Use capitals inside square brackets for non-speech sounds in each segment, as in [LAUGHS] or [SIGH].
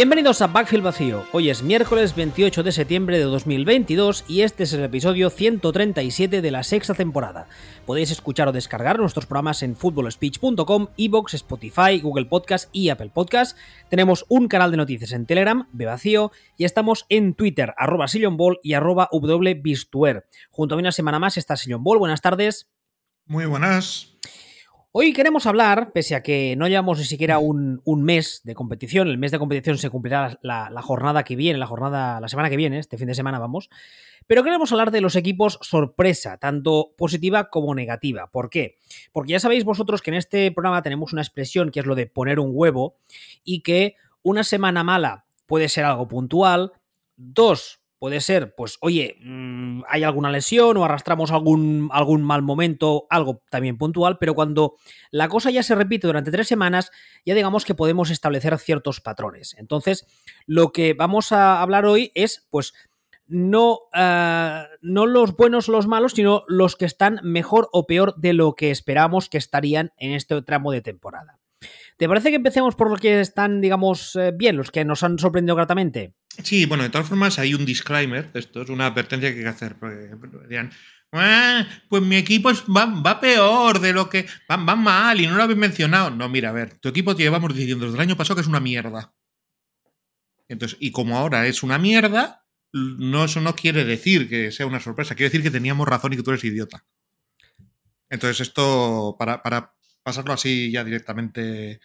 Bienvenidos a Backfield Vacío. Hoy es miércoles 28 de septiembre de 2022 y este es el episodio 137 de la sexta temporada. Podéis escuchar o descargar nuestros programas en footballspeech.com, Evox, Spotify, Google Podcast y Apple Podcast. Tenemos un canal de noticias en Telegram, Vacío, y estamos en Twitter, arroba Ball y arroba. Junto a mí una semana más está Sillon Ball. Buenas tardes. Muy buenas. Hoy queremos hablar, pese a que no llevamos ni siquiera un, mes de competición, el mes de competición se cumplirá la, jornada que viene, la jornada, la semana que viene, este fin de semana vamos, pero queremos hablar de los equipos sorpresa, tanto positiva como negativa. ¿Por qué? Porque ya sabéis vosotros que en este programa tenemos una expresión que es lo de poner un huevo y que una semana mala puede ser algo puntual, dos Puede ser, pues, oye, mm, hay alguna lesión o arrastramos algún, algún mal momento, algo también puntual, pero cuando la cosa ya se repite durante tres semanas, ya digamos que podemos establecer ciertos patrones. Entonces, lo que vamos a hablar hoy es, pues, no, ah, no los buenos o los malos, sino los que están mejor o peor de lo que esperamos que estarían en este tramo de temporada. ¿Te parece que empecemos por los que están, digamos, eh, bien, los que nos han sorprendido gratamente? Sí, bueno, de todas formas hay un disclaimer, esto es una advertencia que hay que hacer, porque dirían, ah, pues mi equipo va, peor de lo que va, mal y no lo habéis mencionado. No, mira, a ver, tu equipo te llevamos diciendo desde el año pasado que es una mierda. Entonces, y como ahora es una mierda, eso no quiere decir que sea una sorpresa, quiere decir que teníamos razón y que tú eres idiota. Entonces, esto, para, para pasarlo así ya directamente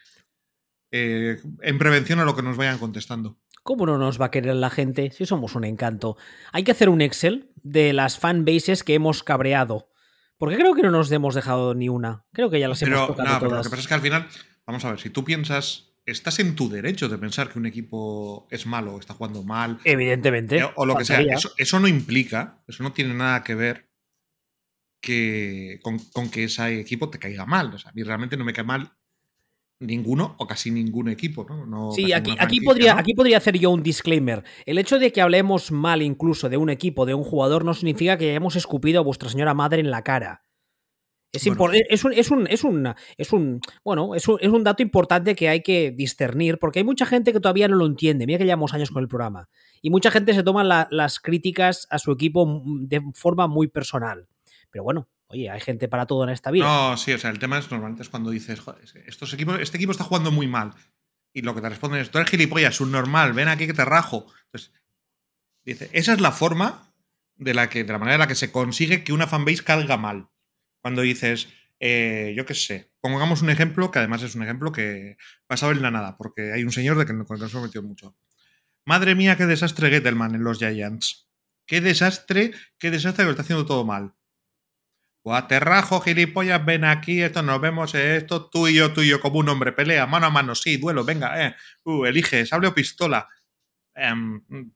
eh, en prevención a lo que nos vayan contestando. ¿Cómo no nos va a querer la gente si somos un encanto? Hay que hacer un Excel de las fanbases que hemos cabreado. Porque creo que no nos hemos dejado ni una. Creo que ya las hemos tocado no, Pero lo que pasa es que al final, vamos a ver, si tú piensas, estás en tu derecho de pensar que un equipo es malo, está jugando mal. Evidentemente. Eh, o lo que sea. Eso, no implica, eso no tiene nada que ver que, con, que ese equipo te caiga mal. O sea, a mí realmente no me cae mal ninguno o casi ningún equipo. ¿no? sí, aquí, aquí, podría, aquí podría hacer yo un disclaimer. El hecho de que hablemos mal incluso de un equipo, de un jugador, no significa que hayamos escupido a vuestra señora madre en la cara. Es, es, un, es, un, es, un, es un, bueno, es un, es un dato importante que hay que discernir porque hay mucha gente que todavía no lo entiende. Mira que llevamos años con el programa. Y mucha gente se toma las críticas a su equipo de forma muy personal. Pero bueno, oye, hay gente para todo en esta vida. No, sí, o sea, el tema es normalmente es cuando dices, joder, estos equipos, este equipo está jugando muy mal. Y lo que te responden es, tú eres gilipollas, normal, ven aquí que te rajo. Entonces, dice, esa es la forma de la que, de la manera en la que se consigue que una fanbase caiga mal. Cuando dices, eh, yo qué sé, pongamos un ejemplo que además es un ejemplo que basado en la nada, porque hay un señor de que nos hemos metido mucho. Madre mía, qué desastre Gettelman en los Giants. Qué desastre, qué desastre que lo está haciendo todo mal. O aterrajo, gilipollas, ven aquí, esto nos vemos, eh, esto tú y yo, tú y yo, como un hombre, pelea, mano a mano, sí, duelo, venga, eh, uh, elige, sable o pistola. Eh,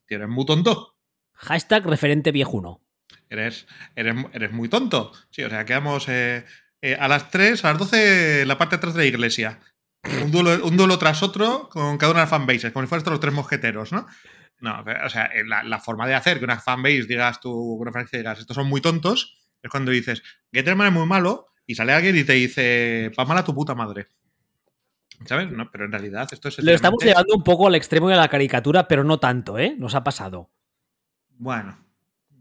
eres muy tonto. Hashtag referente viejuno. Eres, eres, eres muy tonto. Sí, o sea, quedamos eh, eh, a las 3, a las 12, la parte de atrás de la iglesia. Un duelo, un duelo tras otro con cada una de las fanbases, como si fueran los tres mosqueteros, ¿no? No, o sea, la, la, forma de hacer que una fanbase digas tu referencia digas, estos son muy tontos, es cuando dices, Getterman es muy malo y sale alguien y te dice, pa' mala tu puta madre. ¿Sabes? No, pero en realidad esto es... Lo estamos llevando un poco al extremo de la caricatura, pero no tanto, ¿eh? Nos ha pasado. Bueno.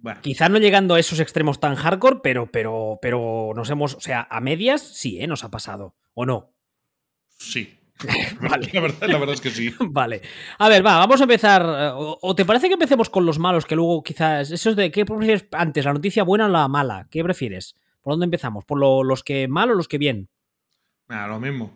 Bueno. Quizás no llegando a esos extremos tan hardcore, pero, pero, pero nos hemos, o sea, a medias sí, ¿eh? Nos ha pasado. ¿O no? Sí. [LAUGHS] vale. La verdad, es que sí. [LAUGHS] vale. A ver, va, vamos a empezar. Eh, ¿O te parece que empecemos con los malos? Que luego quizás. Eso es de. ¿Qué prefieres antes? ¿La noticia buena o la mala? ¿Qué prefieres? ¿Por dónde empezamos? ¿Por los que mal o los que bien? Ah, lo mismo.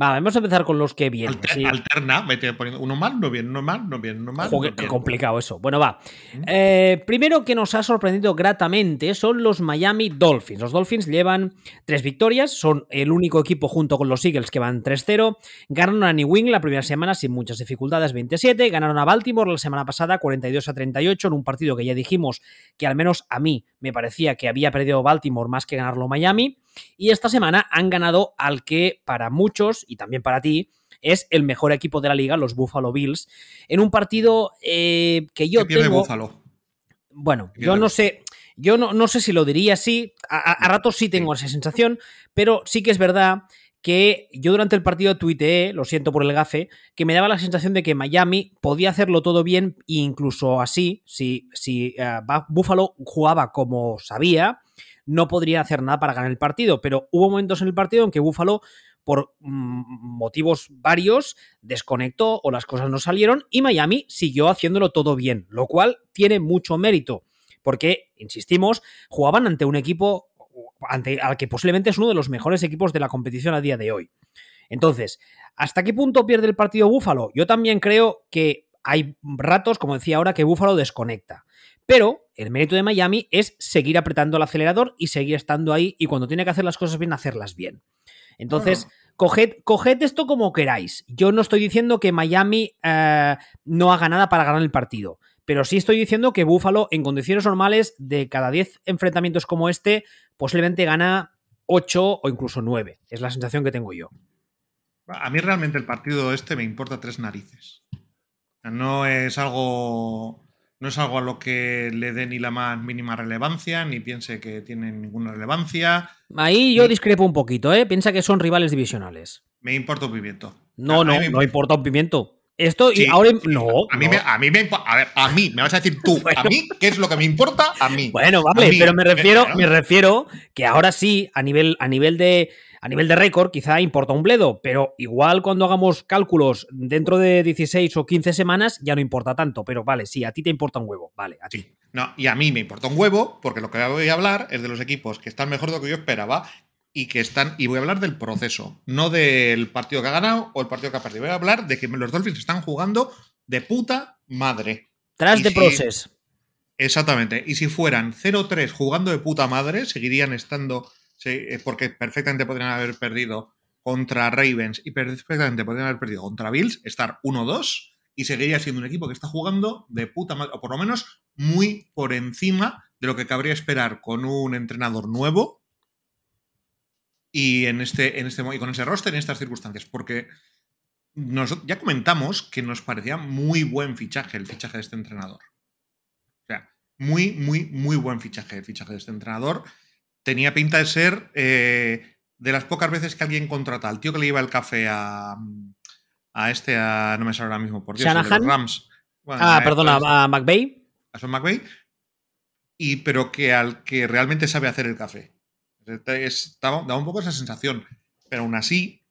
Va, vamos a empezar con los que vienen. Alterna, vete poniendo uno mal, no bien, uno mal, no bien, no mal. qué complicado eso. Bueno, va. Eh, primero que nos ha sorprendido gratamente son los Miami Dolphins. Los Dolphins llevan tres victorias, son el único equipo junto con los Eagles que van 3-0. Ganaron a New England la primera semana sin muchas dificultades, 27. Ganaron a Baltimore la semana pasada, 42 a 38, en un partido que ya dijimos que al menos a mí me parecía que había perdido Baltimore más que ganarlo Miami. Y esta semana han ganado al que para muchos, y también para ti, es el mejor equipo de la liga, los Buffalo Bills, en un partido eh, que yo ¿Qué tengo... Buffalo? Bueno, yo no sé, yo no, no, sé si lo diría así, a, ratos sí tengo esa sensación, pero sí que es verdad que yo durante el partido tuiteé, lo siento por el gafe, que me daba la sensación de que Miami podía hacerlo todo bien e incluso así, si, si uh, Buffalo jugaba como sabía, no podría hacer nada para ganar el partido. Pero hubo momentos en el partido en que Buffalo por mm, motivos varios, desconectó o las cosas no salieron y Miami siguió haciéndolo todo bien, lo cual tiene mucho mérito, porque, insistimos, jugaban ante un equipo ante, al que posiblemente es uno de los mejores equipos de la competición a día de hoy. Entonces, ¿hasta qué punto pierde el partido Búfalo? Yo también creo que hay ratos, como decía ahora, que Búfalo desconecta. Pero el mérito de Miami es seguir apretando el acelerador y seguir estando ahí y cuando tiene que hacer las cosas bien, hacerlas bien. Entonces, coged, esto como queráis. Yo no estoy diciendo que Miami eh, no haga nada para ganar el partido, pero sí estoy diciendo que Buffalo, en condiciones normales, de cada 10 enfrentamientos como este, posiblemente gana 8 o incluso 9. Es la sensación que tengo yo. A mí realmente el partido este me importa tres narices. No es algo no es algo a lo que le dé ni la más mínima relevancia, ni piense que tiene ninguna relevancia. Ahí yo discrepo un poquito, ¿eh? Piensa que son rivales divisionales. Me importa un pimiento. No, no, no importa un pimiento. Esto y ahora no. A mí, Me, a mí me a ver, a mí me vas a decir tú, a mí qué es lo que me importa a mí. Bueno, vale, pero me refiero, me refiero que ahora sí a nivel a nivel de a nivel de récord quizá importa un bledo, pero igual cuando hagamos cálculos dentro de 16 o 15 semanas ya no importa tanto, pero vale, sí, a ti te importa un huevo, vale, a ti. No, y a mí me importa un huevo porque lo que voy a hablar es de los equipos que están mejor de lo que yo esperaba y que están y voy a hablar del proceso, no del partido que ha ganado o el partido que ha perdido. Voy a hablar de que los Dolphins están jugando de puta madre. Tras de proceso. Exactamente. Y si fueran 0-3 jugando de puta madre, seguirían estando Sí, porque perfectamente podrían haber perdido contra Ravens y perfectamente podrían haber perdido contra Bills, estar 1-2 y seguiría siendo un equipo que está jugando de puta madre, o por lo menos muy por encima de lo que cabría esperar con un entrenador nuevo y, en este, en este, y con ese roster en estas circunstancias. Porque ya comentamos que nos parecía muy buen fichaje el fichaje de este entrenador. O sea, muy, muy, muy buen fichaje el fichaje de este entrenador tenía pinta de ser eh, de las pocas veces que alguien contrata al tío que le lleva el café a, a este, a, no me sale ahora mismo, por Dios, los Rams. ah, perdona, a McVeigh. A Son McVeigh. Y, pero que al que realmente sabe hacer el café. da un poco esa sensación. Pero aún así,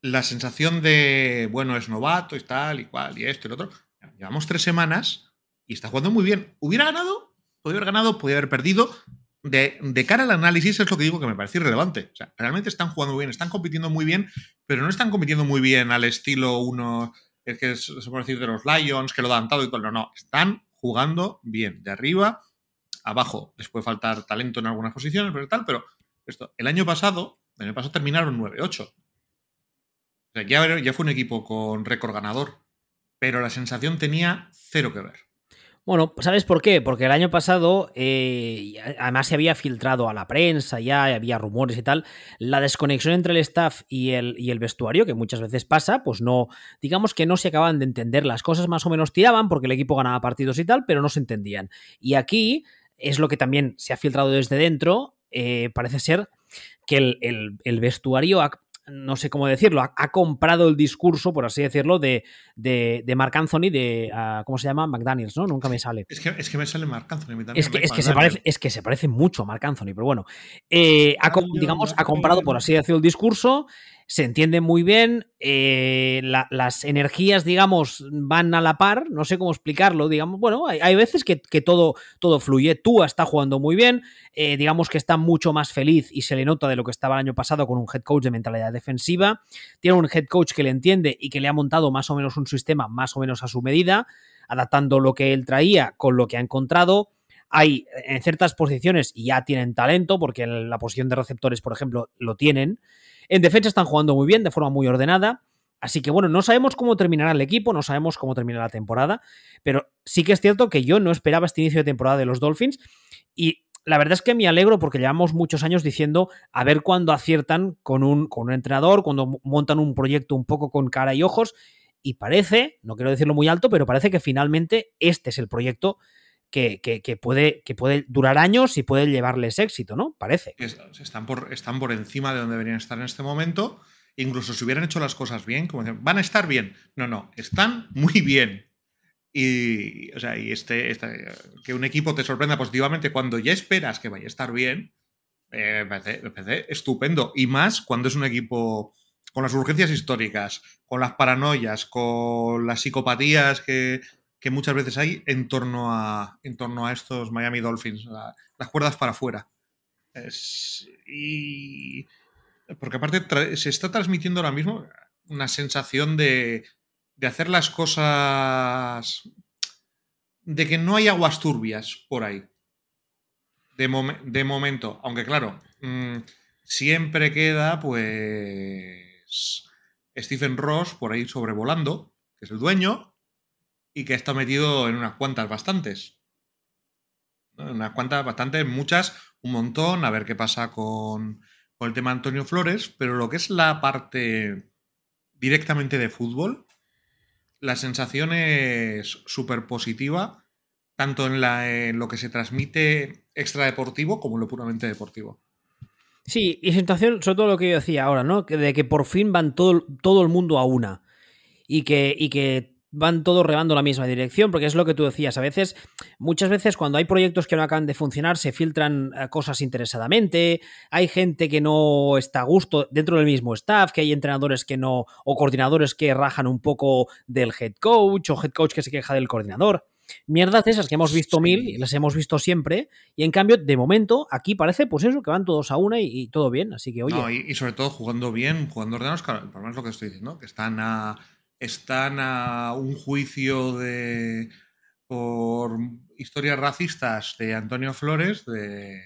la sensación de, bueno, es novato y tal y cual, y esto y lo otro. Llevamos tres semanas y está jugando muy bien. ¿Hubiera ganado? Podría haber ganado, podría haber perdido, de, cara al análisis es lo que digo que me parece irrelevante. O sea, realmente están jugando muy bien, están compitiendo muy bien, pero no están compitiendo muy bien al estilo uno, es que se puede decir de los Lions, que lo dan todo y todo. No, no, están jugando bien, de arriba, abajo. Les puede faltar talento en algunas posiciones, pero tal, pero esto, el año pasado, el año pasado terminaron 9-8. O sea, ya, ya fue un equipo con récord ganador, pero la sensación tenía cero que ver. Bueno, ¿sabes por qué? Porque el año pasado, eh, además se había filtrado a la prensa, ya había rumores y tal, la desconexión entre el staff y el, y el vestuario, que muchas veces pasa, pues no, digamos que no se acaban de entender, las cosas más o menos tiraban porque el equipo ganaba partidos y tal, pero no se entendían. Y aquí es lo que también se ha filtrado desde dentro, eh, parece ser que el, el, el vestuario ha, no sé cómo decirlo, ha, comprado el discurso, por así decirlo, de, de, de Mark Anthony, de, uh, ¿cómo se llama? McDaniels, ¿no? Nunca me sale. Es que, es que me sale Mark Anthony. Es que, es, que se parece, es que se parece mucho a Mark Anthony, pero bueno, eh, ha, digamos, ha comprado, por así decirlo, el discurso se entiende muy bien, eh, las energías, digamos, van a la par, no sé cómo explicarlo, digamos, bueno, hay, veces que, todo, todo fluye, Tua está jugando muy bien, eh, digamos que está mucho más feliz y se le nota de lo que estaba el año pasado con un head coach de mentalidad defensiva, tiene un head coach que le entiende y que le ha montado más o menos un sistema más o menos a su medida, adaptando lo que él traía con lo que ha encontrado, hay en ciertas posiciones y ya tienen talento, porque en la posición de receptores, por ejemplo, lo tienen, en defensa están jugando muy bien, de forma muy ordenada. Así que bueno, no sabemos cómo terminará el equipo, no sabemos cómo terminará la temporada, pero sí que es cierto que yo no esperaba este inicio de temporada de los Dolphins. Y la verdad es que me alegro porque llevamos muchos años diciendo a ver cuándo aciertan con un, con un entrenador, cuando montan un proyecto un poco con cara y ojos. Y parece, no quiero decirlo muy alto, pero parece que finalmente este es el proyecto que, puede, que puede durar años y puede llevarles éxito, ¿no? Parece. Están por, están por encima de donde deberían estar en este momento. Incluso si hubieran hecho las cosas bien, como dicen, van a estar bien. No, no, están muy bien. Y, o sea, y este, este, que un equipo te sorprenda positivamente cuando ya esperas que vaya a estar bien, eh, me, parece, estupendo. Y más cuando es un equipo con las urgencias históricas, con las paranoias, con las psicopatías que, muchas veces hay en torno a, en torno a estos Miami Dolphins, las cuerdas para afuera. y porque aparte se está transmitiendo ahora mismo una sensación de, de hacer las cosas, de que no hay aguas turbias por ahí. De, de momento, aunque claro, mm, siempre queda pues Stephen Ross por ahí sobrevolando, que es el dueño, y que está metido en unas cuantas bastantes. Unas cuantas bastantes, muchas, un montón, a ver qué pasa con, con el tema Antonio Flores, pero lo que es la parte directamente de fútbol, la sensación es súper positiva, tanto en, lo que se transmite extradeportivo como en lo puramente deportivo. Sí, y situación, sobre todo lo que yo decía ahora, ¿no? De que por fin van todo, todo el mundo a una. Y que, y que van todos remando la misma dirección, porque es lo que tú decías. A veces, muchas veces, cuando hay proyectos que no acaban de funcionar, se filtran eh, cosas interesadamente. Hay gente que no está a gusto dentro del mismo staff, que hay entrenadores que no, o coordinadores que rajan un poco del head coach, o head coach que se queja del coordinador. Mierdas esas que hemos visto mil y las hemos visto siempre. Y en cambio, de momento, aquí parece, pues eso, que van todos a una y, todo bien. Así que, oye. y, sobre todo jugando bien, jugando ordenados, por lo menos lo que estoy diciendo, que están a están a un juicio de por historias racistas de Antonio Flores de,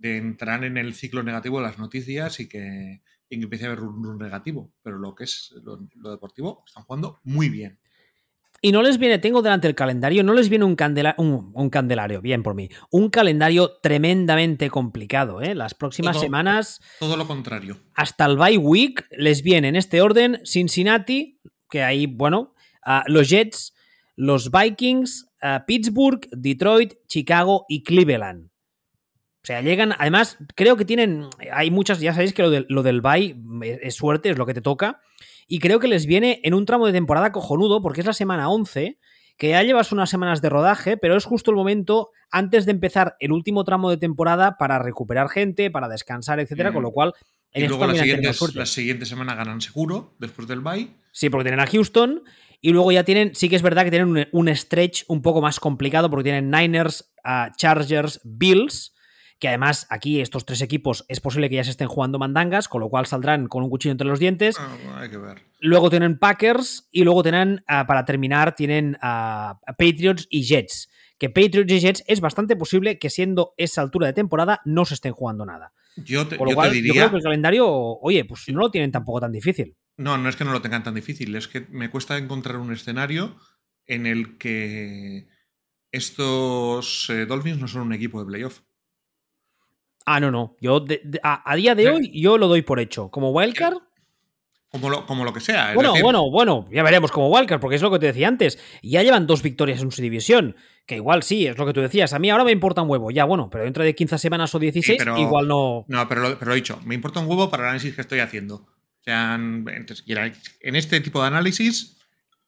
entrar en el ciclo negativo de las noticias y que, empiece a haber un, negativo. Pero lo que es lo, deportivo, están jugando muy bien. Y no les viene, tengo delante el calendario, no les viene un, un, candelario, bien por mí, un calendario tremendamente complicado. ¿eh? Las próximas semanas... Todo lo contrario. Hasta el bye week les viene en este orden Cincinnati, que ahí, bueno, los Jets, los Vikings, Pittsburgh, Detroit, Chicago y Cleveland. O sea, llegan, además, creo que tienen, hay muchas, ya sabéis que lo, lo del bye es, suerte, es lo que te toca, y creo que les viene en un tramo de temporada cojonudo, porque es la semana 11, que ya llevas unas semanas de rodaje, pero es justo el momento antes de empezar el último tramo de temporada para recuperar gente, para descansar, etcétera, con lo cual y luego la siguiente, la siguiente, semana ganan seguro, después del bye. Sí, porque tienen a Houston. Y luego ya tienen, sí que es verdad que tienen un, stretch un poco más complicado porque tienen Niners, Chargers, Bills, que además aquí estos tres equipos es posible que ya se estén jugando mandangas, con lo cual saldrán con un cuchillo entre los dientes. Ah, hay que ver. Luego tienen Packers y luego tienen, ah, para terminar, tienen a Patriots y Jets que Patriots y Jets es bastante posible que siendo esa altura de temporada no se estén jugando nada. Yo te, Por lo cual, diría... yo creo que el calendario, oye, pues no lo tienen tampoco tan difícil. No, no es que no lo tengan tan difícil, es que me cuesta encontrar un escenario en el que estos eh, Dolphins no son un equipo de playoff. Ah, no, no. Yo a, día de hoy yo lo doy por hecho. Como wildcard. Como lo, como lo que sea. bueno, bueno, bueno, ya veremos como wildcard, porque es lo que te decía antes. Ya llevan dos victorias en su división. Que igual sí, es lo que tú decías. A mí ahora me importa un huevo. Ya, bueno, pero dentro de 15 semanas o 16, igual no. No, pero lo, pero he dicho, me importa un huevo para el análisis que estoy haciendo. O sea, en este tipo de análisis,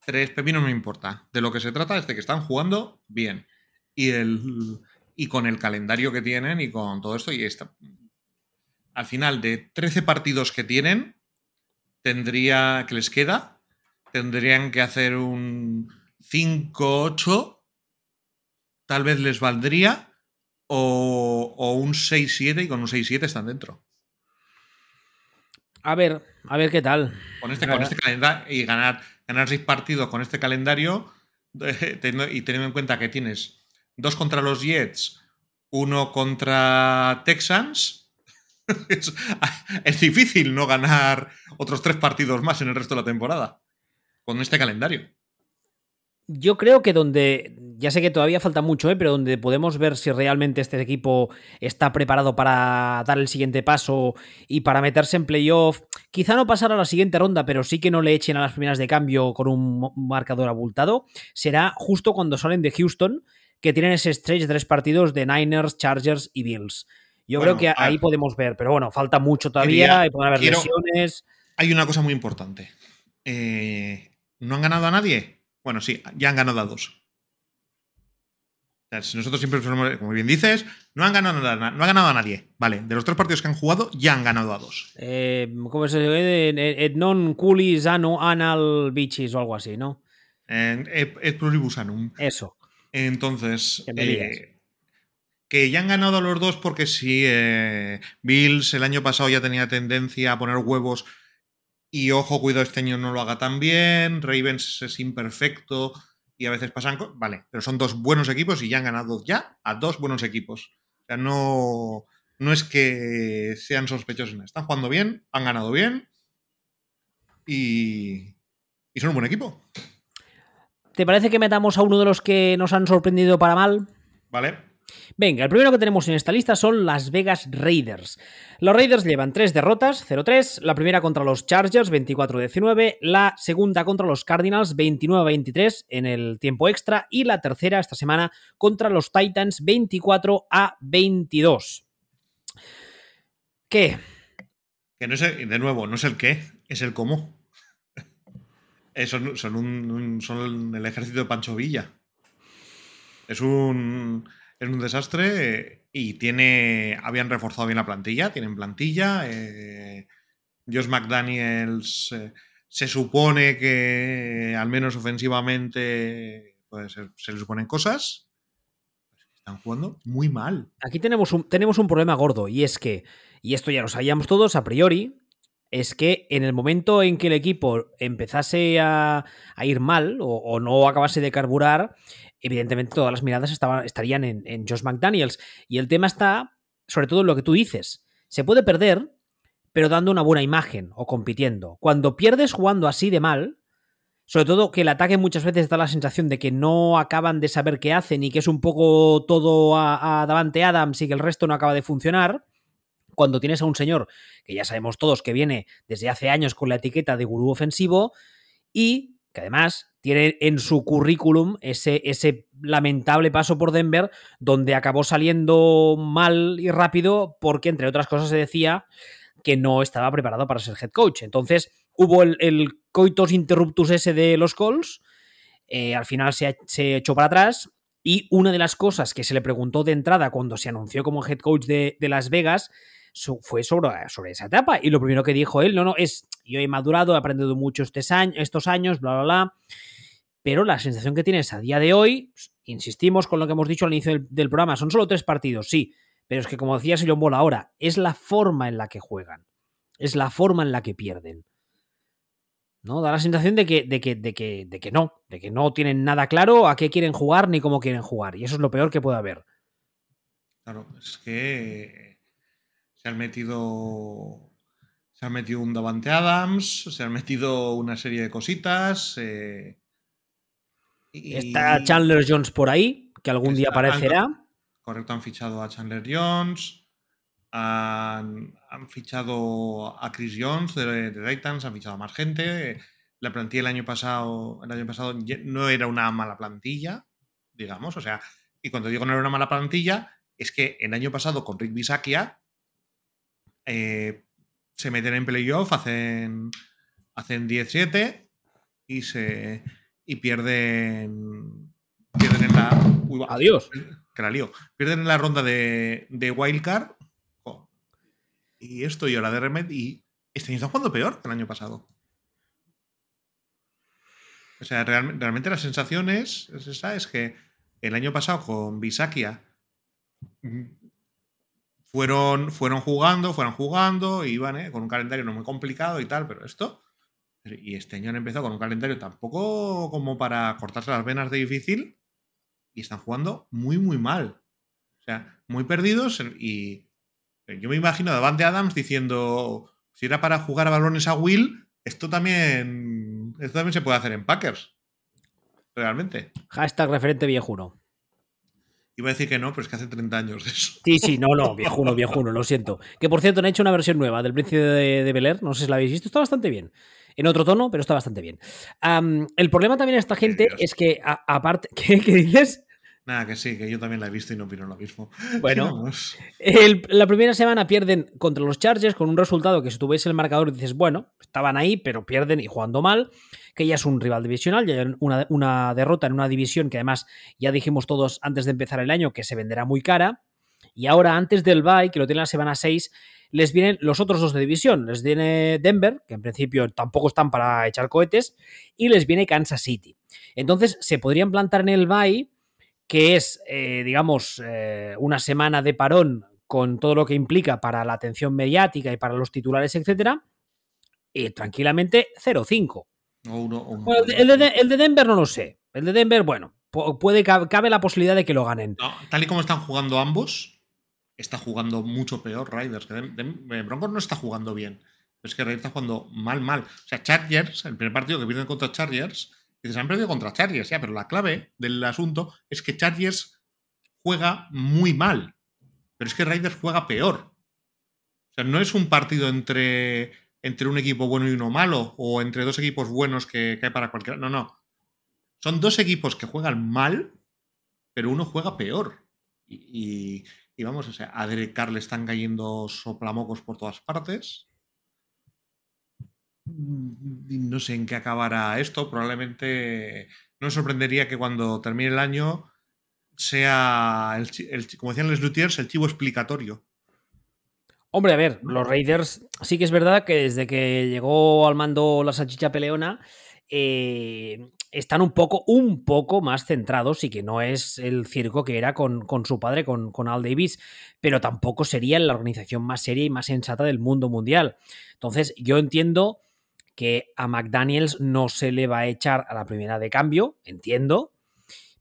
tres pepinos me importa. De lo que se trata es de que están jugando bien. Y, el, y con el calendario que tienen y con todo esto. Y esta, al final, de 13 partidos que tienen, tendría que les queda, tendrían que hacer un 5-8 tal vez les valdría o, un 6-7 y con un 6-7 están dentro. A ver, a ver qué tal. Con este, con este calendario y ganar, ganar seis partidos con este calendario y teniendo en cuenta que tienes dos contra los Jets, uno contra Texans, [LAUGHS] es, es, difícil no ganar otros tres partidos más en el resto de la temporada con este calendario yo creo que donde, ya sé que todavía falta mucho, ¿eh? pero donde podemos ver si realmente este equipo está preparado para dar el siguiente paso y para meterse en playoff, quizá no pasar a la siguiente ronda, pero sí que no le echen a las primeras de cambio con un marcador abultado, será justo cuando salen de Houston, que tienen ese stretch de tres partidos de Niners, Chargers y Bills. Yo Bueno, creo que ahí podemos ver, pero bueno, falta mucho todavía, y pueden haber quiero- lesiones. Hay una cosa muy importante. Eh, ¿No han ganado a nadie? Bueno, sí, ya han ganado a dos. O sea, si nosotros siempre, somos- como bien dices, no han, ganado a, no ha ganado a nadie. Vale, de los tres partidos que han jugado, ya han ganado a dos. Eh, ¿Cómo se dice? Et non culis ano anal bichis o algo así, ¿no? Et et pluribus anum. Eso. Entonces, eh, que ya han ganado a los dos porque sí, eh, Bills el año pasado ya tenía tendencia a poner huevos y ojo, cuidado, este año no lo haga tan bien, Ravens es imperfecto y a veces pasan... Vale, pero son dos buenos equipos y ya han ganado ya a dos buenos equipos. O sea, no, no es que sean sospechosos, están jugando bien, han ganado bien y, y son un buen equipo, ¿Te parece que metamos a uno de los que nos han sorprendido para mal? ¿vale? Venga, el primero que tenemos en esta lista son Las Vegas Raiders. Los Raiders llevan tres derrotas, 0-3, la primera contra los Chargers, 24-19, la segunda contra los Cardinals, 29-23 en el tiempo extra, y la tercera esta semana contra los Titans, 24-22. ¿Qué? Que no es el- de nuevo, no es el qué, es el cómo. Eh, son, un, un- son el ejército de Pancho Villa. Es un, es un desastre y tiene. Habían reforzado bien la plantilla, tienen plantilla. eh, Josh McDaniels eh, se supone que al menos ofensivamente pues, se, se le suponen cosas. Están jugando muy mal. Aquí tenemos un, tenemos un problema gordo y es que, y esto ya lo sabíamos todos a priori, es que en el momento en que el equipo empezase a, a ir mal o no acabase de carburar, evidentemente todas las miradas estarían en, en Josh McDaniels. Y el tema está, sobre todo en lo que tú dices, se puede perder, pero dando una buena imagen o compitiendo. Cuando pierdes jugando así de mal, sobre todo que el ataque muchas veces da la sensación de que no acaban de saber qué hacen y que es un poco todo a, a Davante Adams y que el resto no acaba de funcionar. Cuando tienes a un señor que ya sabemos todos que viene desde hace años con la etiqueta de gurú ofensivo y que además tiene en su currículum ese, ese lamentable paso por Denver donde acabó saliendo mal y rápido porque entre otras cosas se decía que no estaba preparado para ser head coach. Entonces hubo el, coitus interruptus ese de los calls, eh, al final se, se, echó para atrás y una de las cosas que se le preguntó de entrada cuando se anunció como head coach de, de Las Vegas fue sobre, sobre, esa etapa. Y lo primero que dijo él, no, no, es, yo he madurado, he aprendido mucho estos años, estos años, bla, bla, bla. Pero la sensación que tienes a día de hoy, insistimos con lo que hemos dicho al inicio del, programa, son solo tres partidos, sí, pero es que como decía Silon Bola ahora, es la forma en la que juegan, es la forma en la que pierden. ¿No? Da la sensación de que, de, que, de, que, de que no, de que no tienen nada claro a qué quieren jugar ni cómo quieren jugar. Y eso es lo peor que puede haber. Claro, es que se han metido. Se han metido un Davante Adams, se han metido una serie de cositas. Eh, y... Está Chandler Jones por ahí, que algún día aparecerá. Han, correcto, han fichado a Chandler Jones. Han, han, fichado a Chris Jones de, de, Titans, han fichado a más gente. La plantilla el año pasado, el año pasado no era una mala plantilla, digamos. O sea, y cuando digo no era una mala plantilla, es que el año pasado con Rick Bisakia eh, se meten en playoff, hacen, hacen 10-7 y se y pierden pierden en la uy, adiós. Que la lío. Pierden en la ronda de, de wildcard. Y esto y ahora de remed y este año están jugando peor que el año pasado. O sea, real, realmente la sensación es, es, esa, es que el año pasado con Bisakia fueron, fueron jugando, fueron jugando, iban ¿eh? con un calendario no muy complicado y tal, pero esto. Y este año han empezado con un calendario tampoco como para cortarse las venas de difícil y están jugando muy, muy mal. O sea, muy perdidos y yo me imagino a Davante Adams diciendo, si era para jugar a balones a Will, esto también, esto también se puede hacer en Packers. Realmente. Hashtag referente viejuno. Iba a decir que no, pero es que hace 30 años de eso. Sí, sí, no, no, viejuno, viejuno, lo siento. Que por cierto han hecho una versión nueva del Príncipe de, de Bel Air, no sé si la habéis visto, está bastante bien. En otro tono, pero está bastante bien. Um, el problema también de esta gente es que, aparte, [LAUGHS] ¿qué, ¿qué, dices? Nada, que sí, que yo también la he visto y no opino lo mismo. [LAUGHS] Bueno, el, la primera semana pierden contra los Chargers con un resultado que si tú ves el marcador dices, bueno, estaban ahí, pero pierden y jugando mal, que ya es un rival divisional, ya una, una derrota en una división que además ya dijimos todos antes de empezar el año que se venderá muy cara. Y ahora, antes del bye, que lo tiene la semana 6, les vienen los otros dos de división. Les viene Denver, que en principio tampoco están para echar cohetes, y les viene Kansas City. Entonces, se podrían plantar en el bye que es, eh, digamos, eh, una semana de parón con todo lo que implica para la atención mediática y para los titulares, etcétera, y tranquilamente 0-5. El, de, Denver no lo sé. El de Denver, bueno, puede, cabe la posibilidad de que lo ganen. tal y como están jugando ambos, está jugando mucho peor Riders. Broncos no está jugando bien. Es que Riders está jugando mal, mal. O sea, Chargers, el primer partido que viene contra Chargers, se han perdido contra Chargers, ya, pero la clave del asunto es que Chargers juega muy mal. Pero es que Raiders juega peor. O sea, no es un partido entre, entre un equipo bueno y uno malo, o entre dos equipos buenos que cae para cualquiera. No, no. Son dos equipos que juegan mal, pero uno juega peor. Y, vamos, o sea, a Derek Carr le están cayendo soplamocos por todas partes. Mm, no sé en qué acabará esto. Probablemente no me sorprendería que cuando termine el año sea, el, como decían los luthiers, el chivo explicatorio. Hombre, a ver, los Raiders sí que es verdad que desde que llegó al mando la salchicha peleona eh, están un poco, un poco más centrados y que no es el circo que era con, su padre, con, con, Al Davis, pero tampoco sería la organización más seria y más sensata del mundo mundial. Entonces, yo entiendo que a McDaniels no se le va a echar a la primera de cambio, entiendo,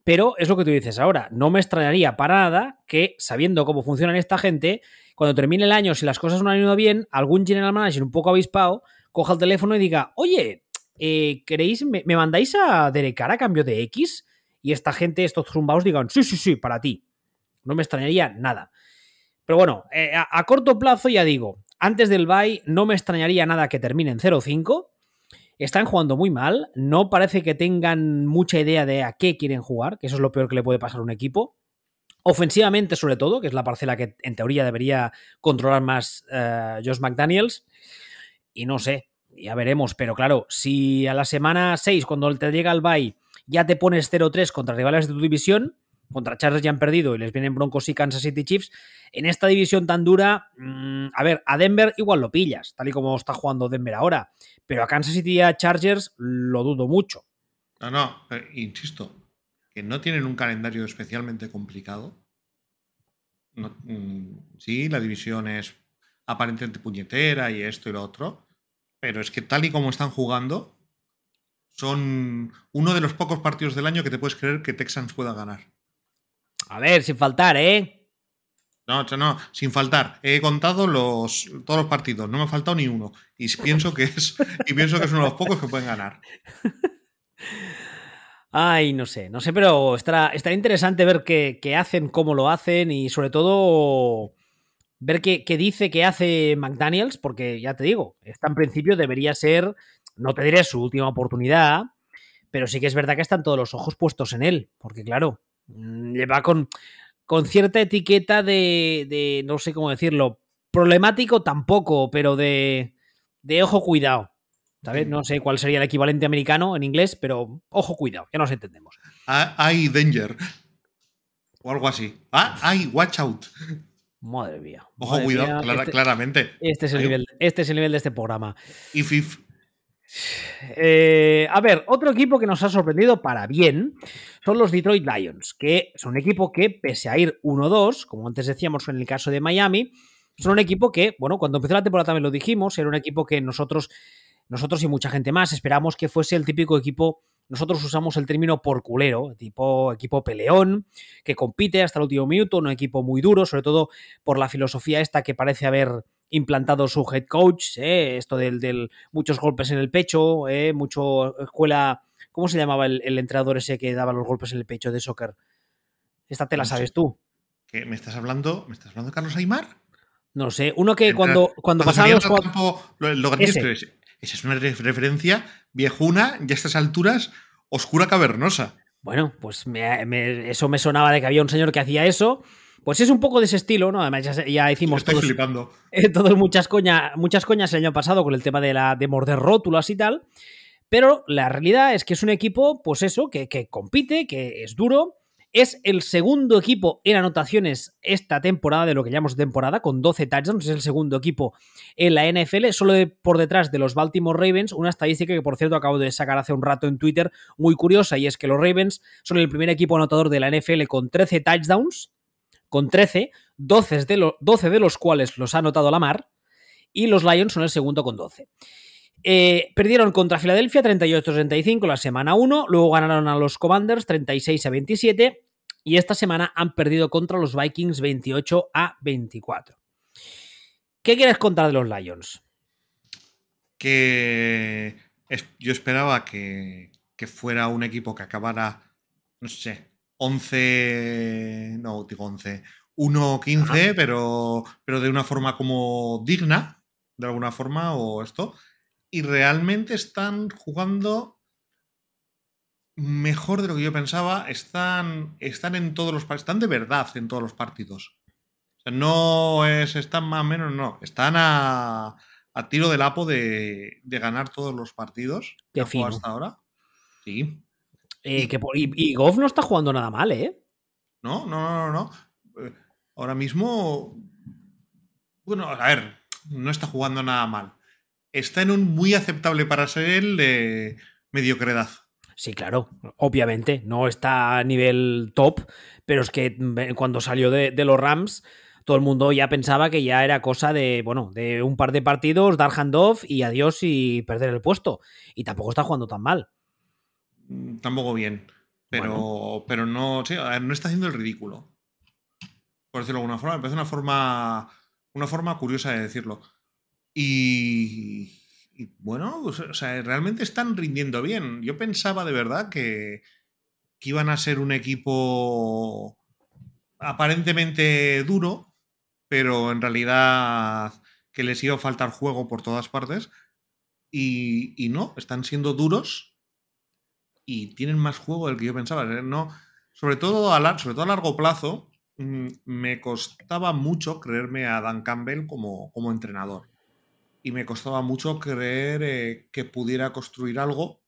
pero es lo que tú dices ahora, no me extrañaría para nada que, sabiendo cómo funcionan esta gente, cuando termine el año, si las cosas no han ido bien, algún general manager un poco avispado coja el teléfono y diga, oye, eh, ¿queréis, me, mandáis a Derecar a cambio de X? Y esta gente, estos zumbaos, digan, sí, sí, sí, para ti. No me extrañaría nada. Pero bueno, eh, a, corto plazo ya digo, antes del bye no me extrañaría nada que terminen 0-5. Están jugando muy mal, no parece que tengan mucha idea de a qué quieren jugar, que eso es lo peor que le puede pasar a un equipo. Ofensivamente, sobre todo, que es la parcela que en teoría debería controlar más uh, Josh McDaniels. Y no sé, ya veremos, pero claro, si a la semana 6, cuando te llega el bye, ya te pones 0-3 contra rivales de tu división, contra Chargers ya han perdido y les vienen Broncos y Kansas City Chiefs. En esta división tan dura, mm, a ver, a Denver igual lo pillas, tal y como está jugando Denver ahora, pero a Kansas City y a Chargers lo dudo mucho. No, no, insisto, que no tienen un calendario especialmente complicado. Mm, sí, la división es aparentemente puñetera y esto y lo otro, pero es que tal y como están jugando, son uno de los pocos partidos del año que te puedes creer que Texans pueda ganar. A ver, sin faltar, ¿eh? No, no, sin faltar. He contado los, todos los partidos, no me ha faltado ni uno. Y pienso que es, y pienso que es uno de los pocos que pueden ganar. [LAUGHS] Ay, no sé, no sé, pero estará, estará interesante ver qué, hacen, cómo lo hacen y sobre todo ver qué, qué, dice que hace McDaniels, porque ya te digo, esta en principio debería ser, no te diré su última oportunidad, pero sí que es verdad que están todos los ojos puestos en él, porque claro, Mm, lleva con, con cierta etiqueta de, de, no sé cómo decirlo, problemático tampoco, pero de, de ojo cuidado. ¿Sabes? No sé cuál sería el equivalente americano en inglés, pero ojo cuidado, ya nos entendemos. Hay danger. O algo así. Ah, hay watch out. Madre mía. Ojo cuidado, este claramente. Este es, el nivel, este es el nivel de este programa. If, if. Eh, a ver, otro equipo que nos ha sorprendido para bien son los Detroit Lions, que son un equipo que, pese a ir 1-2, como antes decíamos en el caso de Miami, son un equipo que, bueno, cuando empezó la temporada también lo dijimos, era un equipo que nosotros, nosotros y mucha gente más esperamos que fuese el típico equipo, nosotros usamos el término por culero, tipo equipo peleón, que compite hasta el último minuto, un equipo muy duro, sobre todo por la filosofía esta que parece haber implantado su head coach, ¿eh? esto del, muchos golpes en el pecho, ¿eh? mucho escuela, ¿cómo se llamaba el, entrenador ese que daba los golpes en el pecho de soccer? Esta te la sabes tú. ¿Qué, ¿Me estás hablando? ¿Me estás hablando de Carlos Aymar? No sé, uno que cuando, cuando, pasaban los lo, esa es una referencia viejuna y a estas alturas oscura cavernosa. Bueno, pues eso me sonaba de que había un señor que hacía eso. Pues es un poco de ese estilo, ¿no? Además, ya, hicimos Estoy flipando. todos muchas, coña, muchas coñas el año pasado con el tema de, la, de morder rótulas y tal. Pero la realidad es que es un equipo, pues eso, que, que compite, que es duro, es el segundo equipo en anotaciones esta temporada, de lo que llamamos temporada, con 12 touchdowns. Es el segundo equipo en la NFL, solo por detrás de los Baltimore Ravens. Una estadística que, por cierto, acabo de sacar hace un rato en Twitter, muy curiosa, y es que los Ravens son el primer equipo anotador de la NFL con 13 touchdowns, con 13, 12 de, 12 de los cuales los ha anotado Lamar, y los Lions son el segundo con 12. Eh, perdieron contra Filadelfia 38-35 la semana 1, luego ganaron a los Commanders 36 a 27 y esta semana han perdido contra los Vikings 28 a 24. ¿Qué quieres contar de los Lions? Que yo esperaba que, fuera un equipo que acabara, no sé, 11, no, digo 11, 1-15, pero, pero de una forma como digna, de alguna forma, o esto y realmente están jugando mejor de lo que yo pensaba. Están, están en todos los partidos, están de verdad en todos los partidos. O sea, no es, están más o menos, no. Están a, a tiro del apo de, de, ganar todos los partidos que han hasta ahora. Sí. Eh, que, y, y, Goff no está jugando nada mal, ¿eh? No, no, no, no. no. Eh, ahora mismo. Bueno, a ver, no está jugando nada mal está en un muy aceptable para ser él de mediocredad. Sí, claro, obviamente, no está a nivel top, pero es que cuando salió de, los Rams, todo el mundo ya pensaba que ya era cosa de, bueno, de un par de partidos, dar handoff y adiós y perder el puesto. Y tampoco está jugando tan mal. Mm, tampoco bien, pero, pero no, no está haciendo el ridículo. Por decirlo de alguna forma, me parece una forma, una forma curiosa de decirlo. Y, bueno, o sea, realmente están rindiendo bien. Yo pensaba de verdad que, iban a ser un equipo aparentemente duro, pero en realidad que les iba a faltar juego por todas partes. Y, no, están siendo duros y tienen más juego del que yo pensaba. ¿eh? No, sobre, todo a sobre todo a largo plazo, mm, me costaba mucho creerme a Dan Campbell como, como entrenador y me costaba mucho creer eh, que pudiera construir algo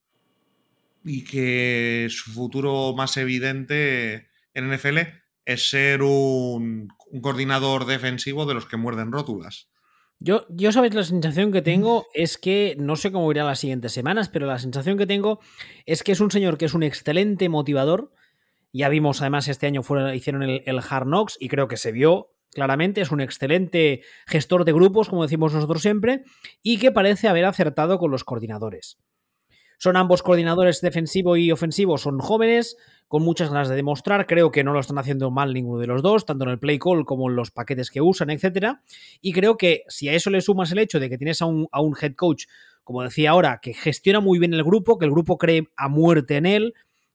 y que su futuro más evidente en NFL es ser un, coordinador defensivo de los que muerden rótulas. Yo, yo sabes, la sensación que tengo [LAUGHS] es que, no sé cómo irá las siguientes semanas, pero la sensación que tengo es que es un señor que es un excelente motivador. Ya vimos, además, este año fueron, hicieron el, el Hard Knocks y creo que se vio claramente, es un excelente gestor de grupos, como decimos nosotros siempre, y que parece haber acertado con los coordinadores. Son ambos coordinadores defensivo y ofensivo, son jóvenes, con muchas ganas de demostrar, creo que no lo están haciendo mal ninguno de los dos, tanto en el play call como en los paquetes que usan, etc. Y creo que si a eso le sumas el hecho de que tienes a un, a un head coach, como decía ahora, que gestiona muy bien el grupo, que el grupo cree a muerte en él,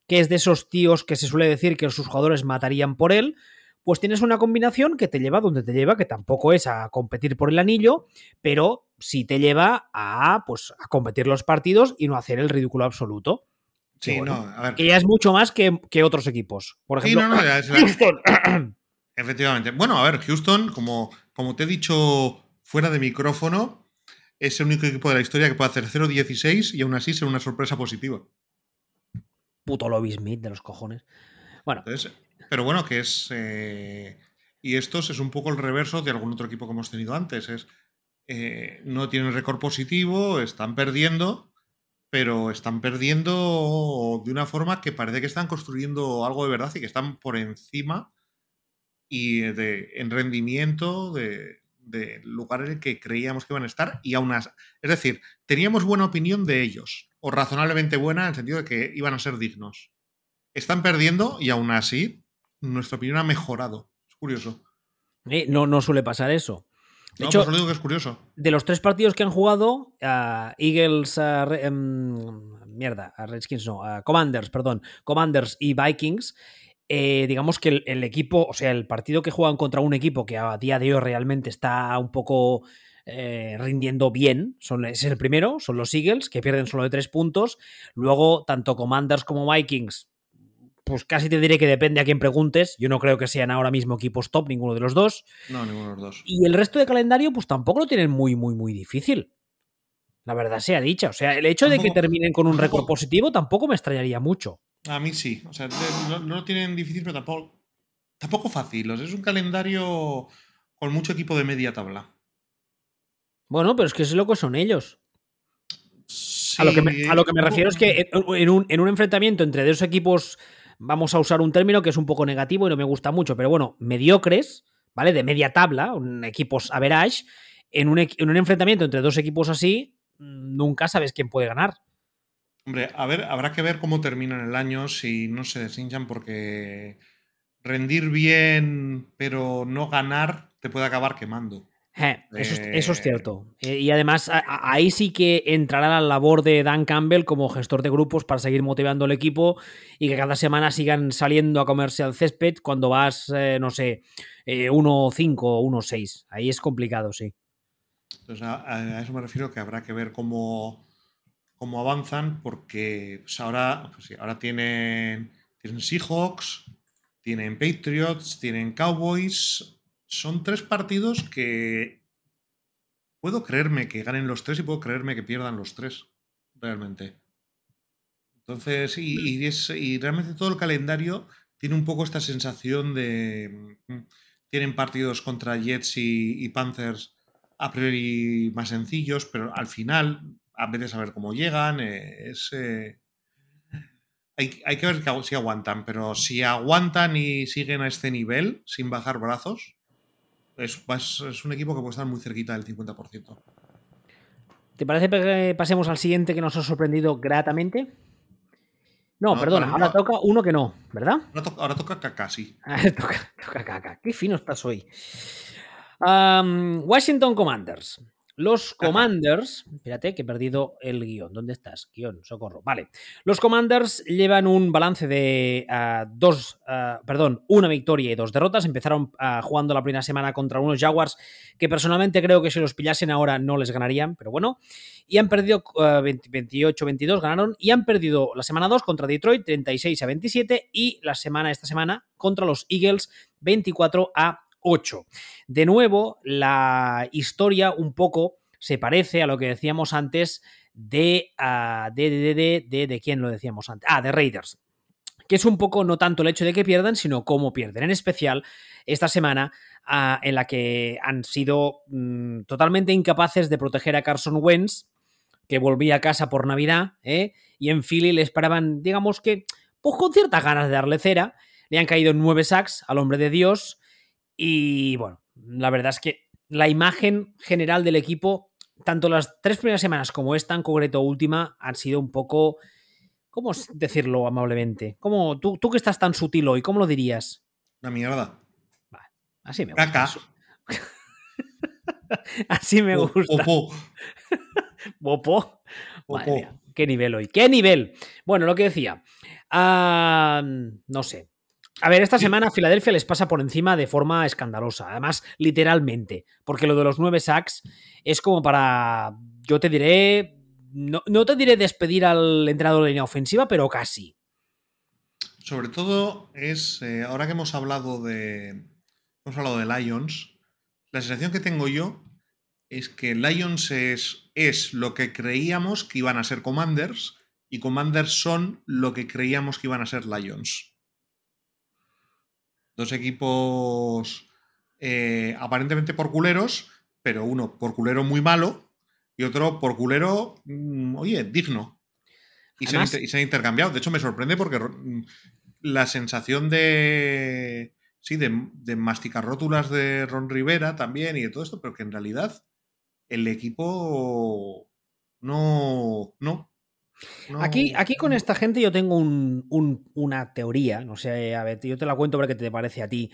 que es de esos tíos que se suele decir que sus jugadores matarían por él, pues tienes una combinación que te lleva donde te lleva, que tampoco es a competir por el anillo, pero sí te lleva a, pues, a competir los partidos y no hacer el ridículo absoluto. Sí, no, a ver. Que ya es mucho más que, otros equipos. Por ejemplo, sí, no, no, es Houston. [COUGHS] Efectivamente. Bueno, a ver, Houston, como, como te he dicho fuera de micrófono, es el único equipo de la historia que puede hacer 0-16 y aún así ser una sorpresa positiva. Puto Lobby Smith de los cojones. Bueno. Pero bueno, que es. Eh, y estos es un poco el reverso de algún otro equipo que hemos tenido antes. Es. Eh, no tienen récord positivo, están perdiendo, pero están perdiendo de una forma que parece que están construyendo algo de verdad y que están por encima y de, en rendimiento de, del lugar en el que creíamos que iban a estar y aún así. Es decir, teníamos buena opinión de ellos, o razonablemente buena en el sentido de que iban a ser dignos. Están perdiendo y aún así nuestra opinión ha mejorado. Es curioso. Eh, no, no suele pasar eso. De hecho, pues digo que es curioso. De los tres partidos que han jugado, Eagles, em, mierda, Redskins no, Commanders, perdón, Commanders y Vikings, eh, digamos que el, equipo, o sea, el partido que juegan contra un equipo que a día de hoy realmente está un poco eh, rindiendo bien, son, es el primero, son los Eagles, que pierden solo de tres puntos. Luego, tanto Commanders como Vikings pues casi te diré que depende a quién preguntes. Yo no creo que sean ahora mismo equipos top, ninguno de los dos. No, ninguno de los dos. Y el resto de calendario, pues tampoco lo tienen muy, muy, muy difícil. La verdad sea dicha. O sea, el hecho de que terminen con un récord positivo tampoco me extrañaría mucho. A mí sí. O sea, no, lo tienen difícil, pero tampoco, tampoco fácil. es un calendario con mucho equipo de media tabla. Bueno, pero es que es lo que son ellos. a, lo que me, a, lo que me, refiero es que en un, en un enfrentamiento entre dos equipos vamos a usar un término que es un poco negativo y no me gusta mucho, pero bueno, mediocres, ¿vale? De media tabla, un equipos average, en un, en un enfrentamiento entre dos equipos así, nunca sabes quién puede ganar. Hombre, a ver, habrá que ver cómo terminan el año si no se deshinchan porque rendir bien pero no ganar te puede acabar quemando eso, es, cierto. Eh, y además, ahí sí que entrará la labor de Dan Campbell como gestor de grupos para seguir motivando al equipo y que cada semana sigan saliendo a comerse al césped cuando vas, eh, no sé, 1-5 o 1-6. Ahí es complicado, sí. Entonces, a, eso me refiero que habrá que ver cómo, cómo avanzan, porque pues, ahora, pues ahora tienen, tienen Seahawks, tienen Patriots, tienen Cowboys, son tres partidos que puedo creerme que ganen los tres y puedo creerme que pierdan los tres, realmente. Entonces, y, y, realmente todo el calendario tiene un poco esta sensación de... Mm, tienen partidos contra Jets y, Panthers a priori más sencillos, pero al final, a veces a ver cómo llegan, eh, es... Eh, hay, hay, que ver si aguantan, pero si aguantan y siguen a este nivel sin bajar brazos, es, un equipo que puede estar muy cerquita del 50%. ¿Te parece que pasemos al siguiente que nos ha sorprendido gratamente? No, perdona, ahora toca uno que no, ¿verdad? Ahora, toca caca, sí. [LAUGHS] toca, toca caca. Qué fino estás hoy. Washington Commanders. Los Commanders, espérate que he perdido el guion. ¿Dónde estás? Guión, socorro. Vale. Los Commanders llevan un balance de ah, dos, ah, perdón, una victoria y dos derrotas. Empezaron ah, jugando la primera semana contra unos Jaguars que personalmente creo que si los pillasen ahora no les ganarían, pero bueno. Y han perdido 28-22, ganaron. Y han perdido la semana 2 contra Detroit 36 a 27 y la semana, esta semana, contra los Eagles 24 a 8. De nuevo, la historia un poco se parece a lo que decíamos antes de, uh, de, de, de, de, quién lo decíamos antes. Ah, de Raiders. Que es un poco no tanto el hecho de que pierdan, sino cómo pierden. En especial esta semana uh, en la que han sido mm, totalmente incapaces de proteger a Carson Wentz, que volvía a casa por Navidad, ¿eh? y en Philly le esperaban, digamos que, pues con ciertas ganas de darle cera. Le han caído nueve sacks al hombre de Dios y bueno, la verdad es que la imagen general del equipo, tanto las tres primeras semanas como esta en concreto última, han sido un poco. ¿Cómo decirlo amablemente? ¿Cómo, tú, tú que estás tan sutil hoy, ¿cómo lo dirías? Una mierda. Vale, así me gusta. [LAUGHS] así me gusta. Popo. Popo. [LAUGHS] qué nivel hoy. ¡Qué nivel! Bueno, lo que decía. Ah, no sé. A ver, esta semana Filadelfia les pasa por encima de forma escandalosa, además literalmente, porque lo de los nueve sacks es como para, yo te diré, no, te diré despedir al entrenador de línea ofensiva, pero casi. Sobre todo es, eh, ahora que hemos hablado de, hemos hablado de Lions, la sensación que tengo yo es que Lions es, es lo que creíamos que iban a ser Commanders y Commanders son lo que creíamos que iban a ser Lions. Dos equipos eh, aparentemente por culeros, pero uno por culero muy malo y otro por culero, mm, oye, digno. Y, se han, intercambiado. De hecho, me sorprende porque mm, la sensación de. Sí, de, de, masticar rótulas de Ron Rivera también y de todo esto, pero que en realidad el equipo no. No. Aquí, aquí con esta gente yo tengo una teoría, no sé, a ver, yo te la cuento para que te parece a ti.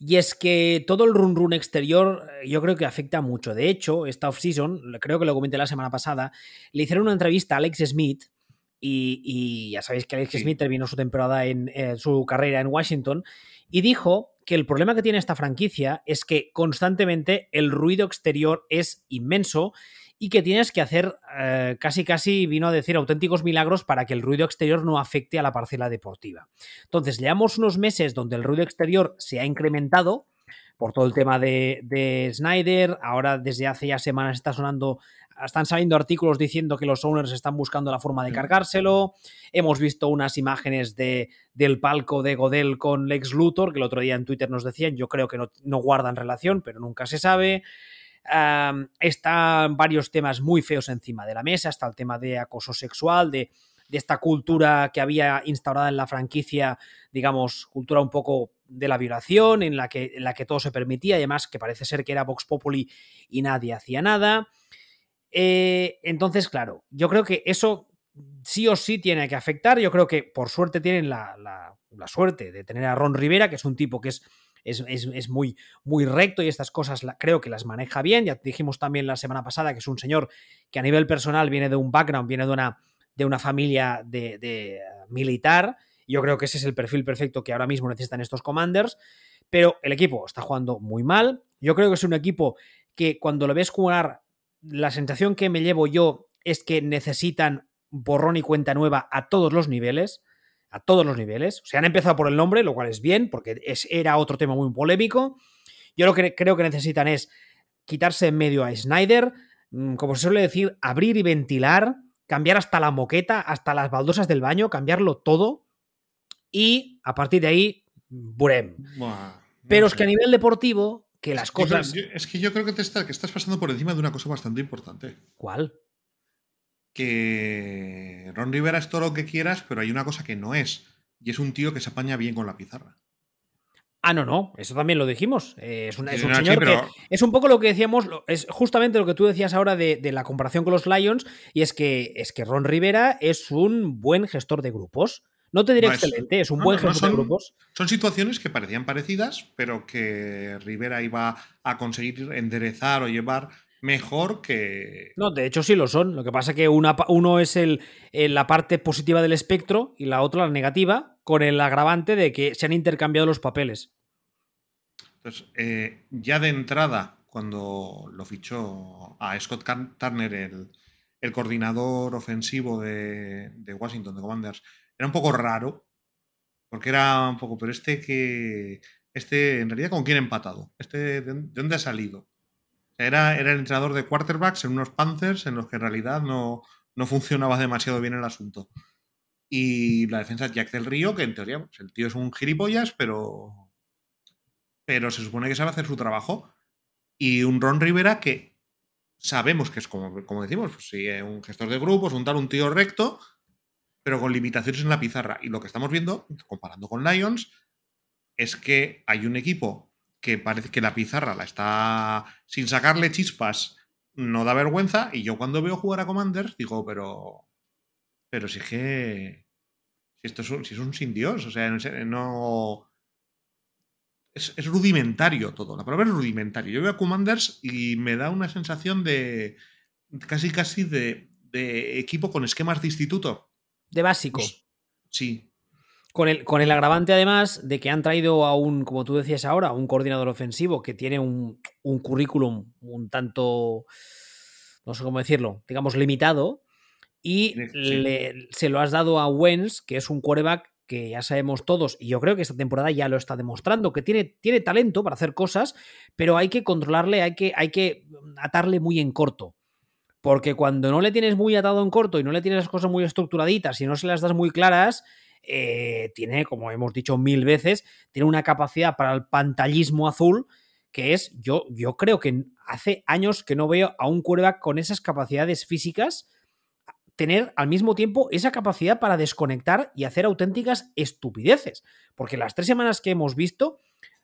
Y es que todo el run run exterior eh, yo creo que afecta mucho. De hecho, esta off-season, creo que lo comenté la semana pasada, le hicieron una entrevista a Alex Smith y, ya sabéis que Alex Smith terminó su temporada en eh, su carrera en Washington y dijo que el problema que tiene esta franquicia es que constantemente el ruido exterior es inmenso y que tienes que hacer eh, casi casi, vino a decir, auténticos milagros para que el ruido exterior no afecte a la parcela deportiva. Entonces, llevamos unos meses donde el ruido exterior se ha incrementado por todo el tema de, de Snyder, ahora desde hace ya semanas está sonando están saliendo artículos diciendo que los owners están buscando la forma de cargárselo. Hemos visto unas imágenes de, del palco de Godel con Lex Luthor, que el otro día en Twitter nos decían, yo creo que no, no guardan relación, pero nunca se sabe están varios temas muy feos encima de la mesa, está el tema de acoso sexual, de, esta cultura que había instaurada en la franquicia, digamos, cultura un poco de la violación, en la que, en la que todo se permitía, además que parece ser que era Vox Populi y nadie hacía nada. Eh, entonces, claro, yo creo que eso sí o sí tiene que afectar. Yo creo que por suerte tienen la, la suerte de tener a Ron Rivera, que es un tipo que es es, muy, muy recto y estas cosas creo que las maneja bien. Ya dijimos también la semana pasada que es un señor que a nivel personal viene de un background, viene de una, de una familia de, de militar. Yo creo que ese es el perfil perfecto que ahora mismo necesitan estos commanders. Pero el equipo está jugando muy mal. Yo creo que es un equipo que cuando lo ves jugar, la sensación que me llevo yo es que necesitan borrón y cuenta nueva a todos los niveles a todos los niveles. Se han empezado por el nombre, lo cual es bien, porque es, era otro tema muy polémico. Yo lo que creo que necesitan es quitarse en medio a Snyder, mm, como se suele decir, abrir y ventilar, cambiar hasta la moqueta, hasta las baldosas del baño, cambiarlo todo. Y a partir de ahí, Burem. Pero es que a nivel deportivo, que las cosas. es que yo creo que, te que estás pasando por encima de una cosa bastante importante. ¿Cuál? Que Ron Rivera es todo lo que quieras, pero hay una cosa que no es. Y es un tío que se apaña bien con la pizarra. Ah, no, no, eso también lo dijimos. Eh, es, un señor que es un poco lo que decíamos, es justamente lo que tú decías ahora de, la comparación con los Lions, y es que, es que Ron Rivera es un buen gestor de grupos. No te diré excelente, es un buen gestor de grupos. Son situaciones que parecían parecidas, pero que Rivera iba a conseguir enderezar o llevar mejor que. No, de hecho sí lo son. Lo que pasa es que una, uno es el, la parte positiva del espectro y la otra la negativa, con el agravante de que se han intercambiado los papeles. Entonces, eh, ya de entrada, cuando lo fichó a Scott Turner, el, el coordinador ofensivo de, de, Washington, de Commanders, era un poco raro, porque era un poco, pero este que. Este, en realidad, ¿con quién ha empatado? ¿Este de dónde ha salido? Era, el entrenador de quarterbacks en unos Panthers en los que en realidad no, no funcionaba demasiado bien el asunto. Y la defensa Jack del Río, que en teoría pues, el tío es un gilipollas, pero, pero se supone que sabe hacer su trabajo. Y un Ron Rivera que sabemos que es como, como decimos, pues sí, un gestor de grupos, un tal, un tío recto, pero con limitaciones en la pizarra. Y lo que estamos viendo, comparando con Lions, es que hay un equipo que parece que la pizarra la está sin sacarle chispas, no da vergüenza. Y yo cuando veo jugar a Commanders digo, pero. Pero si es que. Si esto es un, si es un sin Dios, o sea, no. Es, rudimentario todo. La palabra es rudimentario. Yo veo a Commanders y me da una sensación de. casi casi de, de equipo con esquemas de instituto. De básico. Pues, sí, con el, con el agravante, además, de que han traído a un, como tú decías ahora, un coordinador ofensivo que tiene un, currículum un tanto, no sé cómo decirlo, digamos, limitado, y se lo has dado a Wens, que es un quarterback que ya sabemos todos, y yo creo que esta temporada ya lo está demostrando, que tiene, tiene talento para hacer cosas, pero hay que controlarle, hay que, hay que atarle muy en corto. Porque cuando no le tienes muy atado en corto y no le tienes las cosas muy estructuraditas y no se las das muy claras, eh, tiene, como hemos dicho mil veces, tiene una capacidad para el pantallismo azul que es, yo, yo creo que hace años que no veo a un quarterback con esas capacidades físicas tener al mismo tiempo esa capacidad para desconectar y hacer auténticas estupideces. Porque las tres semanas que hemos visto,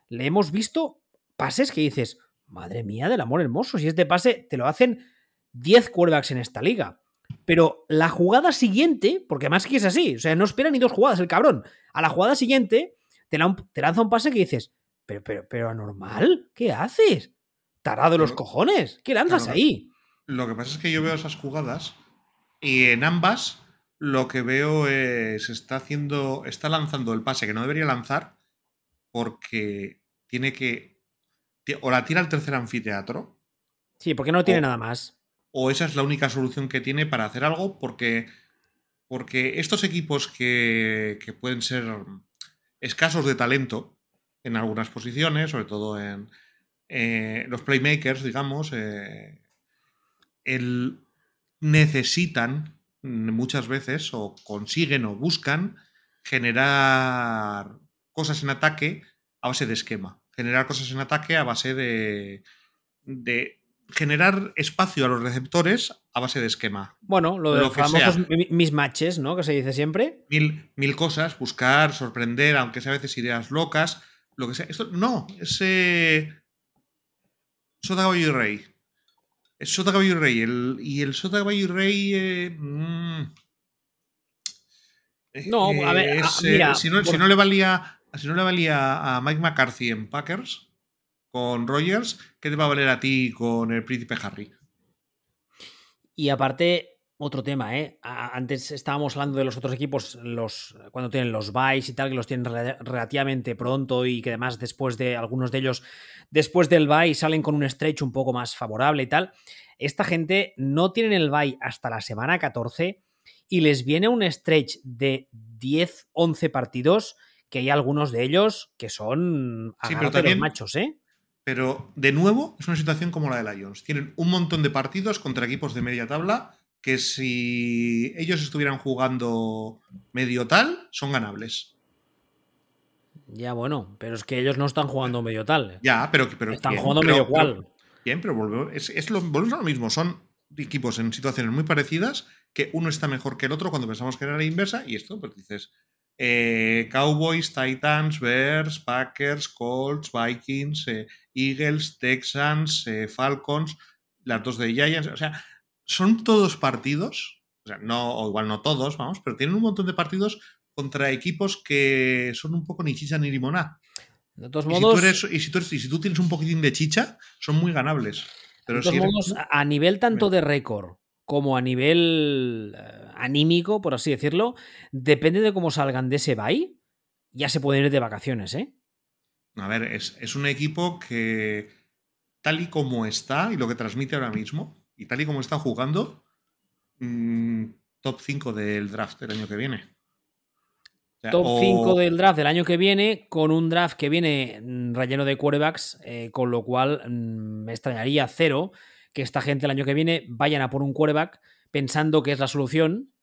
le hemos visto pases que dices, madre mía del amor hermoso, si este pase te lo hacen 10 quarterbacks en esta liga. Pero la jugada siguiente, porque además que es así, o sea, no espera ni dos jugadas el cabrón. A la jugada siguiente te, lanza un pase que dices, pero, pero, pero anormal, ¿qué haces? Tarado de los cojones, ¿qué lanzas ahí? Lo que pasa es que yo veo esas jugadas y en ambas lo que veo es está haciendo, está lanzando el pase que no debería lanzar porque tiene que o la tira al tercer anfiteatro. Sí, porque no tiene nada más o esa es la única solución que tiene para hacer algo, porque, porque estos equipos que, que pueden ser escasos de talento en algunas posiciones, sobre todo en eh, los playmakers, digamos, eh, el, necesitan muchas veces o consiguen o buscan generar cosas en ataque a base de esquema. Generar cosas en ataque a base de, de generar espacio a los receptores a base de esquema. Bueno, lo de los famosos mismatches, ¿no? Que se dice siempre. Mil, mil cosas, buscar, sorprender, aunque sea a veces ideas locas, lo que sea. Esto no, ese. Sota Caballo y Rey. Es Sota Caballo y Rey. El, y el Sota Caballo y Rey. Eh, mm, no, a ver, eh, si, no, le valía, si no le valía a Mike McCarthy en Packers con Rogers, ¿qué te va a valer a ti con el príncipe Harry? Y aparte, otro tema, ¿eh? Antes estábamos hablando de los otros equipos, los, cuando tienen los buys y tal, que los tienen relativamente pronto y que además después de algunos de ellos, después del buy salen con un stretch un poco más favorable y tal. Esta gente no tienen el buy hasta la semana 14 y les viene un stretch de 10, 11 partidos que hay algunos de ellos que son sí, pero también, machos, ¿eh? Pero de nuevo es una situación como la de Lions. Tienen un montón de partidos contra equipos de media tabla que si ellos estuvieran jugando medio tal, son ganables. Ya, bueno, pero es que ellos no están jugando medio tal. Ya, pero. pero están jugando medio cual. Bien, pero volvemos, es, lo, volvemos a lo mismo. Son equipos en situaciones muy parecidas que uno está mejor que el otro cuando pensamos que era la inversa y esto, pues dices, eh, Cowboys, Titans, Bears, Packers, Colts, Vikings, eh, Eagles, Texans, eh, Falcons, las dos de Giants, o sea, son todos partidos, o sea, no, o igual no todos, vamos, pero tienen un montón de partidos contra equipos que son un poco ni chicha ni limonada. De todos modos. y, si tú y si tú tienes un poquitín de chicha, son muy ganables. Pero de todos modos, a nivel tanto de récord como a nivel eh, anímico, por así decirlo, depende de cómo salgan de ese bye, ya se pueden ir de vacaciones, ¿eh? A ver, es, un equipo que, tal y como está y lo que transmite ahora mismo, y tal y como está jugando, mm, top 5 del draft del año que viene. top 5 del draft del año que viene, con un draft que viene mm, relleno de quarterbacks, eh, con lo cual mm, me extrañaría cero que esta gente el año que viene vayan a por un quarterback pensando que es la solución,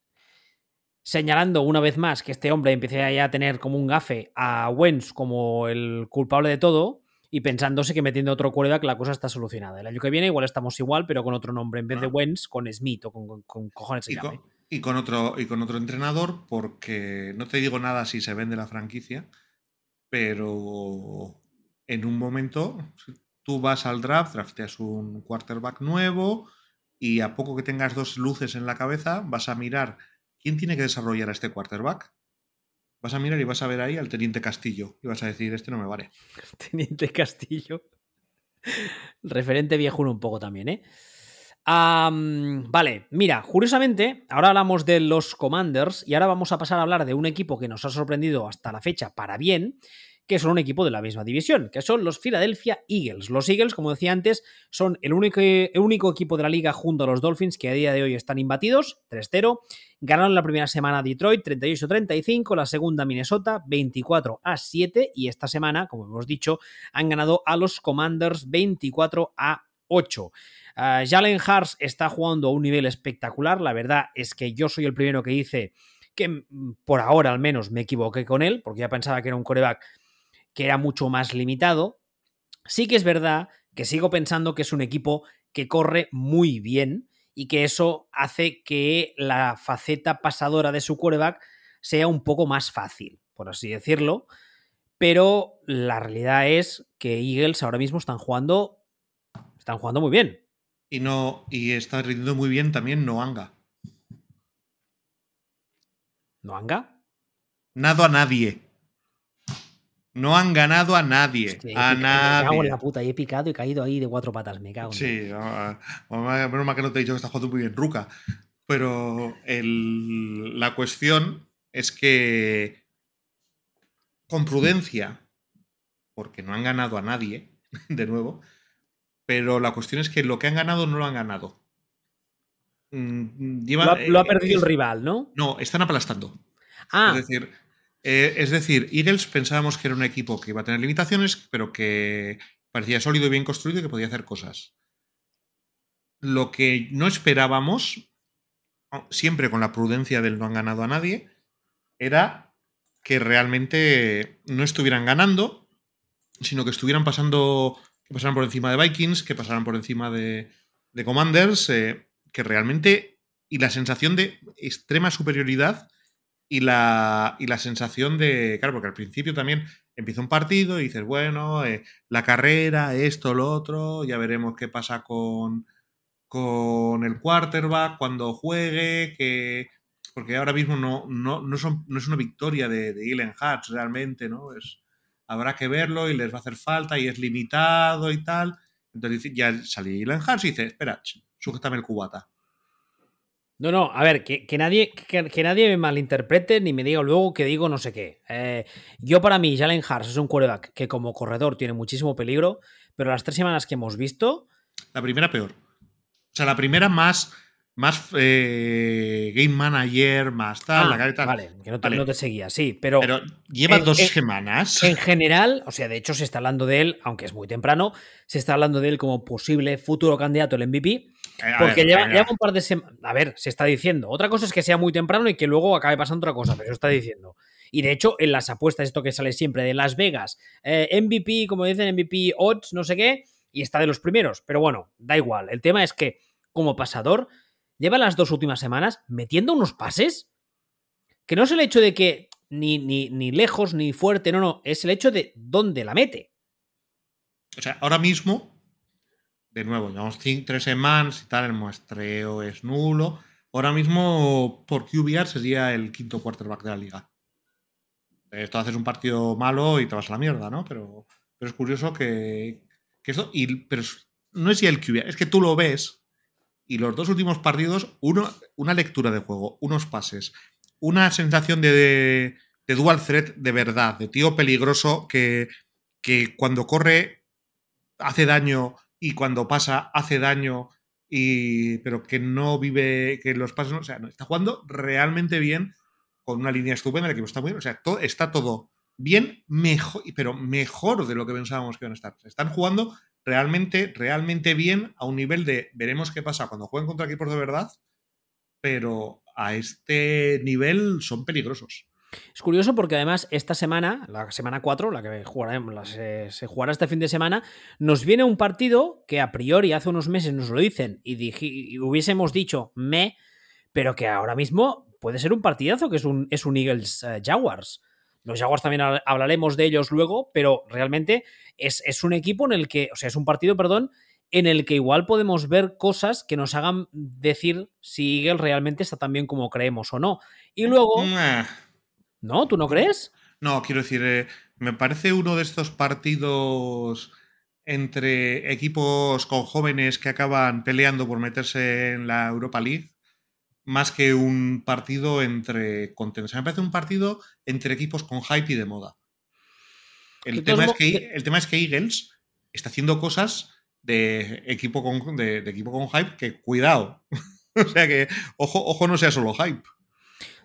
señalando una vez más que este hombre empiece a tener como un gafe a Wentz como el culpable de todo y pensándose que metiendo otro quarterback la cosa está solucionada. El año que viene igual estamos igual, pero con otro nombre en vez de. Wentz, con Smith o con, cojones y con, y con, otro y con otro entrenador, porque no te digo nada si se vende la franquicia, pero en un momento tú vas al draft, drafteas un quarterback nuevo y a poco que tengas dos luces en la cabeza, vas a mirar quién tiene que desarrollar a este quarterback. Vas a mirar y vas a ver ahí al Teniente Castillo y vas a decir, este no me vale. [LAUGHS] Teniente Castillo. Referente viejuno un poco también, ¿eh? vale, mira, curiosamente, ahora hablamos de los Commanders y ahora vamos a pasar a hablar de un equipo que nos ha sorprendido hasta la fecha para bien, que son un equipo de la misma división, que son los Philadelphia Eagles. Los Eagles, como decía antes, son el único, equipo de la liga junto a los Dolphins que a día de hoy están imbatidos, 3-0. Ganaron la primera semana a Detroit 38-35, la segunda Minnesota 24 a 7 y esta semana, como hemos dicho, han ganado a los Commanders 24 a 8. Ah, Jalen Hars está jugando a un nivel espectacular. La verdad es que yo soy el primero que dice que mm, por ahora al menos me equivoqué con él, porque ya pensaba que era un coreback que era mucho más limitado. Sí que es verdad que sigo pensando que es un equipo que corre muy bien y que eso hace que la faceta pasadora de su quarterback sea un poco más fácil, por así decirlo. Pero la realidad es que Eagles ahora mismo están jugando. Están jugando muy bien. Y no. Y está rindiendo muy bien también Noanga. ¿Noanga? Nado a nadie. No han ganado a nadie. a nadie. Me cago en la puta. Y he picado y caído ahí de cuatro patas. Me cago. sí, menos mal que no te he dicho que estás jugando muy bien, Ruca. Pero la cuestión es que con prudencia, porque no han ganado a nadie, [LAUGHS] de nuevo, pero la cuestión es que lo que han ganado no lo han ganado. mm, lo, ha, lo ha eh, perdido es- el rival, ¿no? No, están aplastando. Ah, Es decir, eh, es decir, Eagles pensábamos que era un equipo que iba a tener limitaciones, pero que parecía sólido y bien construido y que podía hacer cosas. Lo que no esperábamos, siempre con la prudencia del no han ganado a nadie, era que realmente no estuvieran ganando, sino que estuvieran pasando, que pasaran por encima de Vikings, que pasaran por encima de, de Commanders, eh, que realmente, y la sensación de extrema superioridad y la, y la sensación de, claro, porque al principio también empieza un partido y dices, bueno, eh, la carrera, esto, lo otro, ya veremos qué pasa con, con el quarterback cuando juegue, que porque ahora mismo no, no, no, son, no es una victoria de, de Hurts realmente, ¿no? Es, habrá que verlo y les va a hacer falta y es limitado y tal. Entonces ya sale Jalen Hurts y dice, espera, sujétame el cubata. No, no, a ver, que, que nadie, que, que nadie me malinterprete ni me diga luego que digo no sé qué. Eh, yo para mí, Jalen Hurts es un quarterback que como corredor tiene muchísimo peligro, pero las tres semanas que hemos visto, La primera peor. O sea, la primera más, más eh, game manager, más tal, Ah, la cara y tal. vale, que no te, Vale. no te seguía, sí, pero, Pero lleva en- dos en- semanas. en general, o sea, de hecho se está hablando de él, aunque es muy temprano, se está hablando de él como posible futuro candidato al MVP, porque ver, lleva, lleva un par de semanas, a ver, se está diciendo, otra cosa es que sea muy temprano y que luego acabe pasando otra cosa, pero se está diciendo. Y de hecho, en las apuestas, esto que sale siempre de Las Vegas, eh, MVP, como dicen, MVP odds, no sé qué, y está de los primeros, pero bueno, da igual. El tema es que, como pasador, lleva las dos últimas semanas metiendo unos pases que no es el hecho de que ni, ni, ni lejos ni fuerte, no, no, es el hecho de dónde la mete. O sea, ahora mismo, de nuevo, llevamos tres semanas y tal, el muestreo es nulo. Ahora mismo, por QBR sería el quinto quarterback de la liga. Esto haces un partido malo y te vas a la mierda, ¿no? Pero, pero es curioso que, que esto. Y, pero no es ya el QBR, es que tú lo ves y los dos últimos partidos, uno, una lectura de juego, unos pases, una sensación de, de, de dual threat de verdad, de tío peligroso que, que cuando corre hace daño y cuando pasa hace daño y pero que no vive que los pasos o sea no, está jugando realmente bien con una línea estupenda el equipo está muy bien o sea todo, está todo bien mejor pero mejor de lo que pensábamos que iban a estar. Están jugando realmente realmente bien a un nivel de veremos qué pasa cuando jueguen contra equipos de verdad pero a este nivel son peligrosos Es curioso porque además esta semana, la semana 4, la que jugaremos, se, jugará este fin de semana, nos viene un partido que a priori hace unos meses nos lo dicen y, hubiésemos dicho me, pero que ahora mismo puede ser un partidazo, que es un, es un Eagles eh, Jaguars. Los Jaguars también hab- hablaremos de ellos luego, pero realmente es, es un equipo en el que, o sea, es un partido, perdón, en el que igual podemos ver cosas que nos hagan decir si Eagles realmente está tan bien como creemos o no. Y luego, Mwah. ¿No? ¿Tú no crees? No, quiero decir, eh, me parece uno de estos partidos entre equipos con jóvenes que acaban peleando por meterse en la Europa League, más que un partido entre contentos. Me parece un partido entre equipos con hype y de moda. El, tema es, que, el tema es que Eagles está haciendo cosas de equipo con, de, de equipo con hype que cuidado. [LAUGHS] o sea que ojo, ojo no sea solo hype.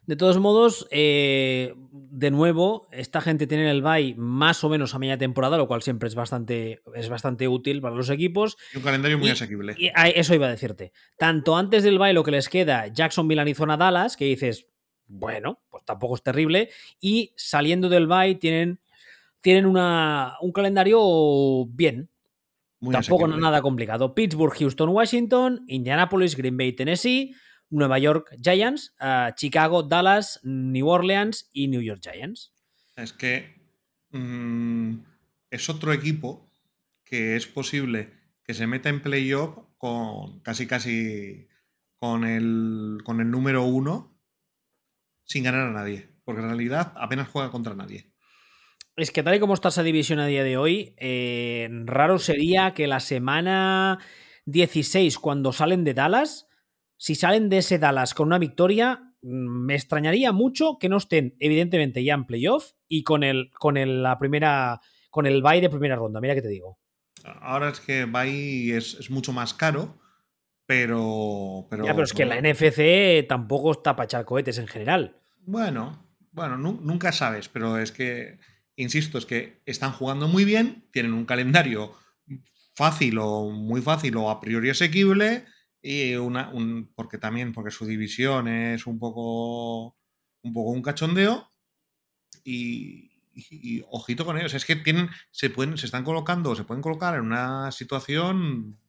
De todos modos, eh, de nuevo, esta gente tiene el bye más o menos a media temporada, lo cual siempre es bastante, es bastante útil para los equipos. Y un calendario muy Y- asequible. Y eso iba a decirte. Tanto antes del bye lo que les queda, Jacksonville, Arizona, Dallas, que dices, bueno, pues tampoco es terrible. Y saliendo del bye tienen, tienen una, un calendario bien, muy tampoco asequible. nada complicado. Pittsburgh, Houston, Washington, Indianapolis, Green Bay, Tennessee, Nueva York Giants, Chicago, Dallas, New Orleans y New York Giants. Es que mm, es otro equipo que es posible que se meta en playoff con casi casi con el, con el número uno sin ganar a nadie. Porque en realidad apenas juega contra nadie. Es que tal y como está esa división a día de hoy, eh, raro sería que la semana 16, cuando salen de Dallas, si salen de ese Dallas con una victoria, mm, me extrañaría mucho que no estén, evidentemente, ya en playoff y con el, con el, la primera, con el bye de primera ronda. Mira que te digo. Ahora es que Bay es, es mucho más caro, Pero, pero. Ya, pero es que la NFC tampoco está para echar cohetes en general. Bueno, bueno, nunca sabes, pero es que, insisto, es que están jugando muy bien, tienen un calendario fácil o muy fácil o a priori asequible y una, un, porque también porque su división es un poco un poco un cachondeo y, y, ojito con ellos es que tienen se pueden se están colocando se pueden colocar en una situación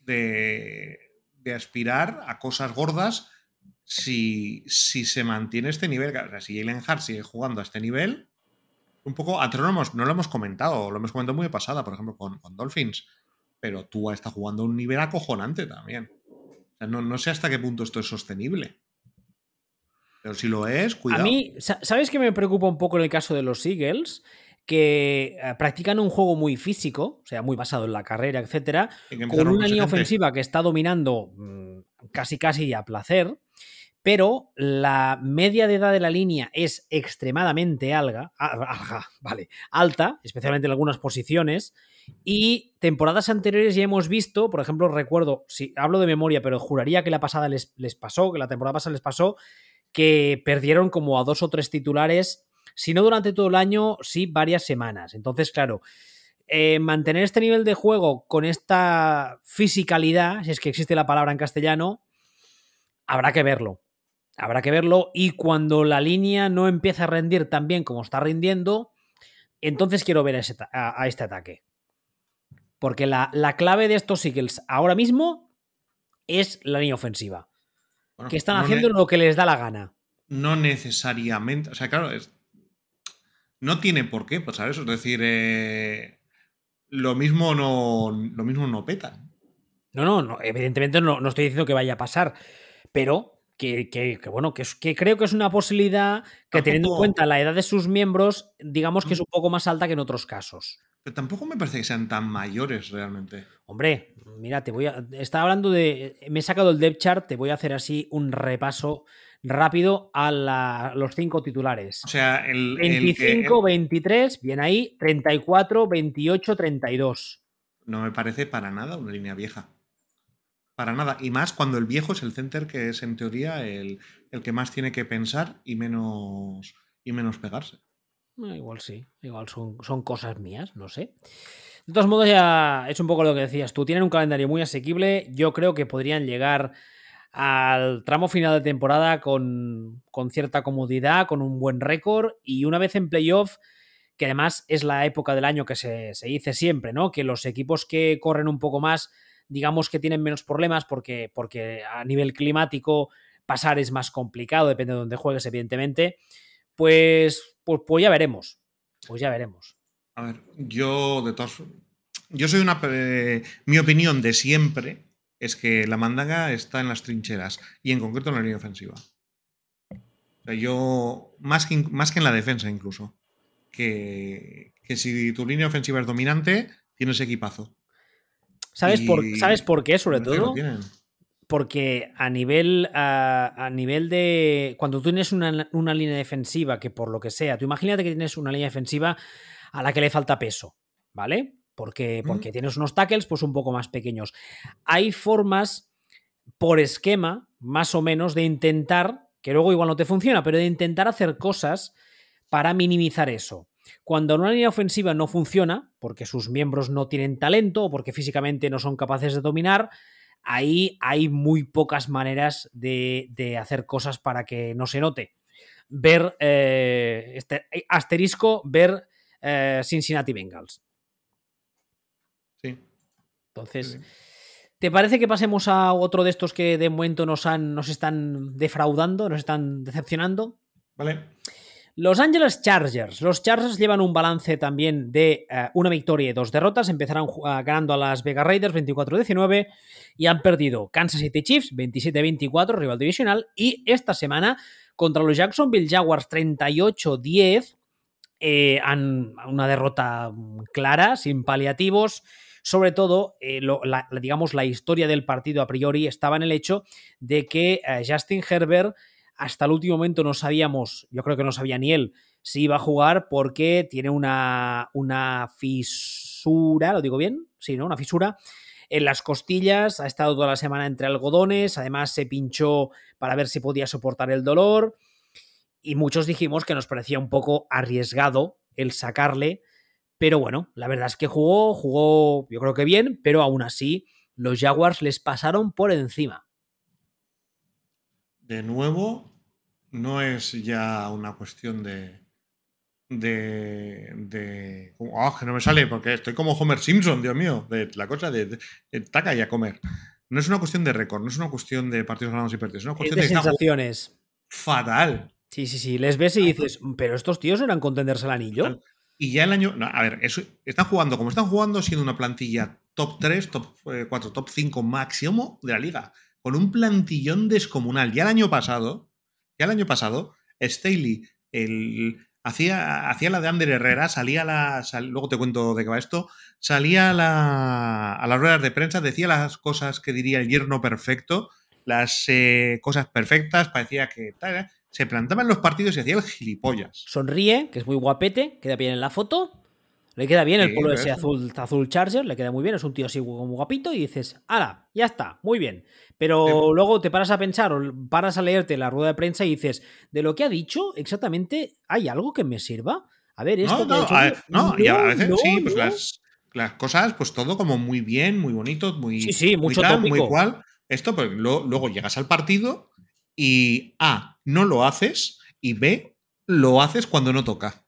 de, de aspirar a cosas gordas si, si se mantiene este nivel. O sea, si Jalen Hart sigue jugando a este nivel, un poco, a no, no lo hemos comentado, lo hemos comentado muy de pasada, por ejemplo, con, con Dolphins, pero tú está jugando a un nivel acojonante también. O sea, no, no sé hasta qué punto esto es sostenible. Pero si lo es, cuidado. A mí, ¿sabes qué me preocupa un poco en el caso de los Eagles? que eh, practican un juego muy físico, o sea, muy basado en la carrera, etcétera, con una línea ofensiva que está dominando mm, casi casi a placer, pero la media de edad de la línea es extremadamente alga, [LAUGHS] vale, alta, especialmente en algunas posiciones. Y temporadas anteriores ya hemos visto, por ejemplo, recuerdo, si hablo de memoria, pero juraría que la pasada les, les pasó, que la temporada pasada les pasó, que perdieron como a dos o tres titulares si no durante todo el año, sí varias semanas. Entonces, claro, eh, mantener este nivel de juego con esta fisicalidad, si es que existe la palabra en castellano, habrá que verlo. Habrá que verlo y cuando la línea no empieza a rendir tan bien como está rindiendo, entonces quiero ver a, este ataque. Porque la, clave de estos Eagles ahora mismo es la línea ofensiva. que están haciendo lo que les da la gana. No necesariamente. O sea, claro, es, no tiene por qué pasar eso. Es decir, eh, lo, mismo no, lo mismo no peta. No, no, no evidentemente no, no, estoy diciendo que vaya a pasar, pero que, bueno, que, que, creo que es una posibilidad que teniendo en cuenta la edad de sus miembros, digamos que es un poco más alta que en otros casos. Pero tampoco me parece que sean tan mayores realmente. Hombre, mira, te voy a. Estaba hablando de. Me he sacado el depth chart, te voy a hacer así un repaso rápido a los cinco titulares. O sea, el. 25, 23, bien ahí, 34, 28, 32. No me parece para nada una línea vieja. Para nada. Y más cuando el viejo es el center que es en teoría el, que más tiene que pensar y menos, y menos pegarse. Igual sí, igual son, son cosas mías, no sé. De todos modos, ya es un poco lo que decías tú. Tienen un calendario muy asequible. Yo creo que podrían llegar al tramo final de temporada con, cierta comodidad, con un buen récord y una vez en playoff, que además es la época del año que se, dice siempre, ¿no? Que los equipos que corren un poco más, digamos que tienen menos problemas porque, porque a nivel climático pasar es más complicado, depende de dónde juegues, evidentemente. Pues, pues, pues ya veremos. Pues ya veremos. A ver, yo de todos. Yo soy una. Eh, mi opinión de siempre es que la mandanga está en las trincheras y en concreto en la línea ofensiva. O sea, yo, más que, más que en la defensa incluso, que, si tu línea ofensiva es dominante, tienes equipazo. ¿Sabes, por, ¿sabes por qué, sobre todo? Porque a nivel, a, nivel de. Cuando tú tienes una, una, línea defensiva que por lo que sea, tú imagínate que tienes una línea defensiva a la que le falta peso, ¿vale? porque, porque tienes unos tackles pues un poco más pequeños. Hay formas por esquema, más o menos, de intentar, que luego igual no te funciona, pero de intentar hacer cosas para minimizar eso. Cuando una línea ofensiva no funciona, porque sus miembros no tienen talento o porque físicamente no son capaces de dominar, ahí hay muy pocas maneras de, hacer cosas para que no se note. Ver, eh, este, asterisco, ver eh, Cincinnati Bengals. Entonces, ¿te parece que pasemos a otro de estos que de momento nos, han, nos están defraudando, nos están decepcionando? Vale. Los Angeles Chargers. Los Chargers llevan un balance también de eh, una victoria y dos derrotas. Empezaron ganando a las Vegas Raiders 24-19 y han perdido Kansas City Chiefs 27-24, rival divisional. Y esta semana contra los Jacksonville Jaguars 38-10. Eh, han una derrota clara, sin paliativos. Sobre todo, eh, la, digamos, la historia del partido a priori estaba en el hecho de que eh, Justin Herbert hasta el último momento no sabíamos, yo creo que no sabía ni él, si iba a jugar porque tiene una, una fisura, ¿lo digo bien? Sí, ¿no? Una fisura en las costillas, ha estado toda la semana entre algodones, además se pinchó para ver si podía soportar el dolor y muchos dijimos que nos parecía un poco arriesgado el sacarle, pero bueno, la verdad es que jugó, jugó yo creo que bien, pero aún así los Jaguars les pasaron por encima. De nuevo, no es ya una cuestión de, de, de oh, que no me sale porque estoy como Homer Simpson, Dios mío, de la cosa de, taca y a comer. No es una cuestión de récord, no es una cuestión de partidos ganados y perdidos, es una cuestión de, sensaciones. Fatal. Sí, sí, sí. Les ves y dices, pero estos tíos eran contenderse al anillo. Y ya el año. a ver, eso, están jugando como están jugando, siendo una plantilla top 3, top 4, eh, top 5 máximo de la liga. Con un plantillón descomunal. Ya el año pasado, ya el año pasado, Staley, el, hacía, hacía la de Ander Herrera, salía la. luego te cuento de qué va esto. Salía a, la, a las ruedas de prensa, decía las cosas que diría el yerno perfecto, las eh, cosas perfectas, parecía que. Tal, se plantaba en los partidos y hacía el gilipollas. Sonríe, que es muy guapete, queda bien en la foto. Le queda bien el polo ese azul, azul Charger, le queda muy bien, es un tío así como guapito y dices, ¡hala! Ya está, muy bien. Pero luego te paras a pensar o paras a leerte la rueda de prensa y dices, de lo que ha dicho, exactamente, ¿hay algo que me sirva? A ver, esto. No, no, y a veces sí, pues las, cosas, pues todo como muy bien, muy bonito, muy. Sí, sí, mucho muy, muy igual. Esto, pues luego llegas al partido y A, no lo haces y B, lo haces cuando no toca.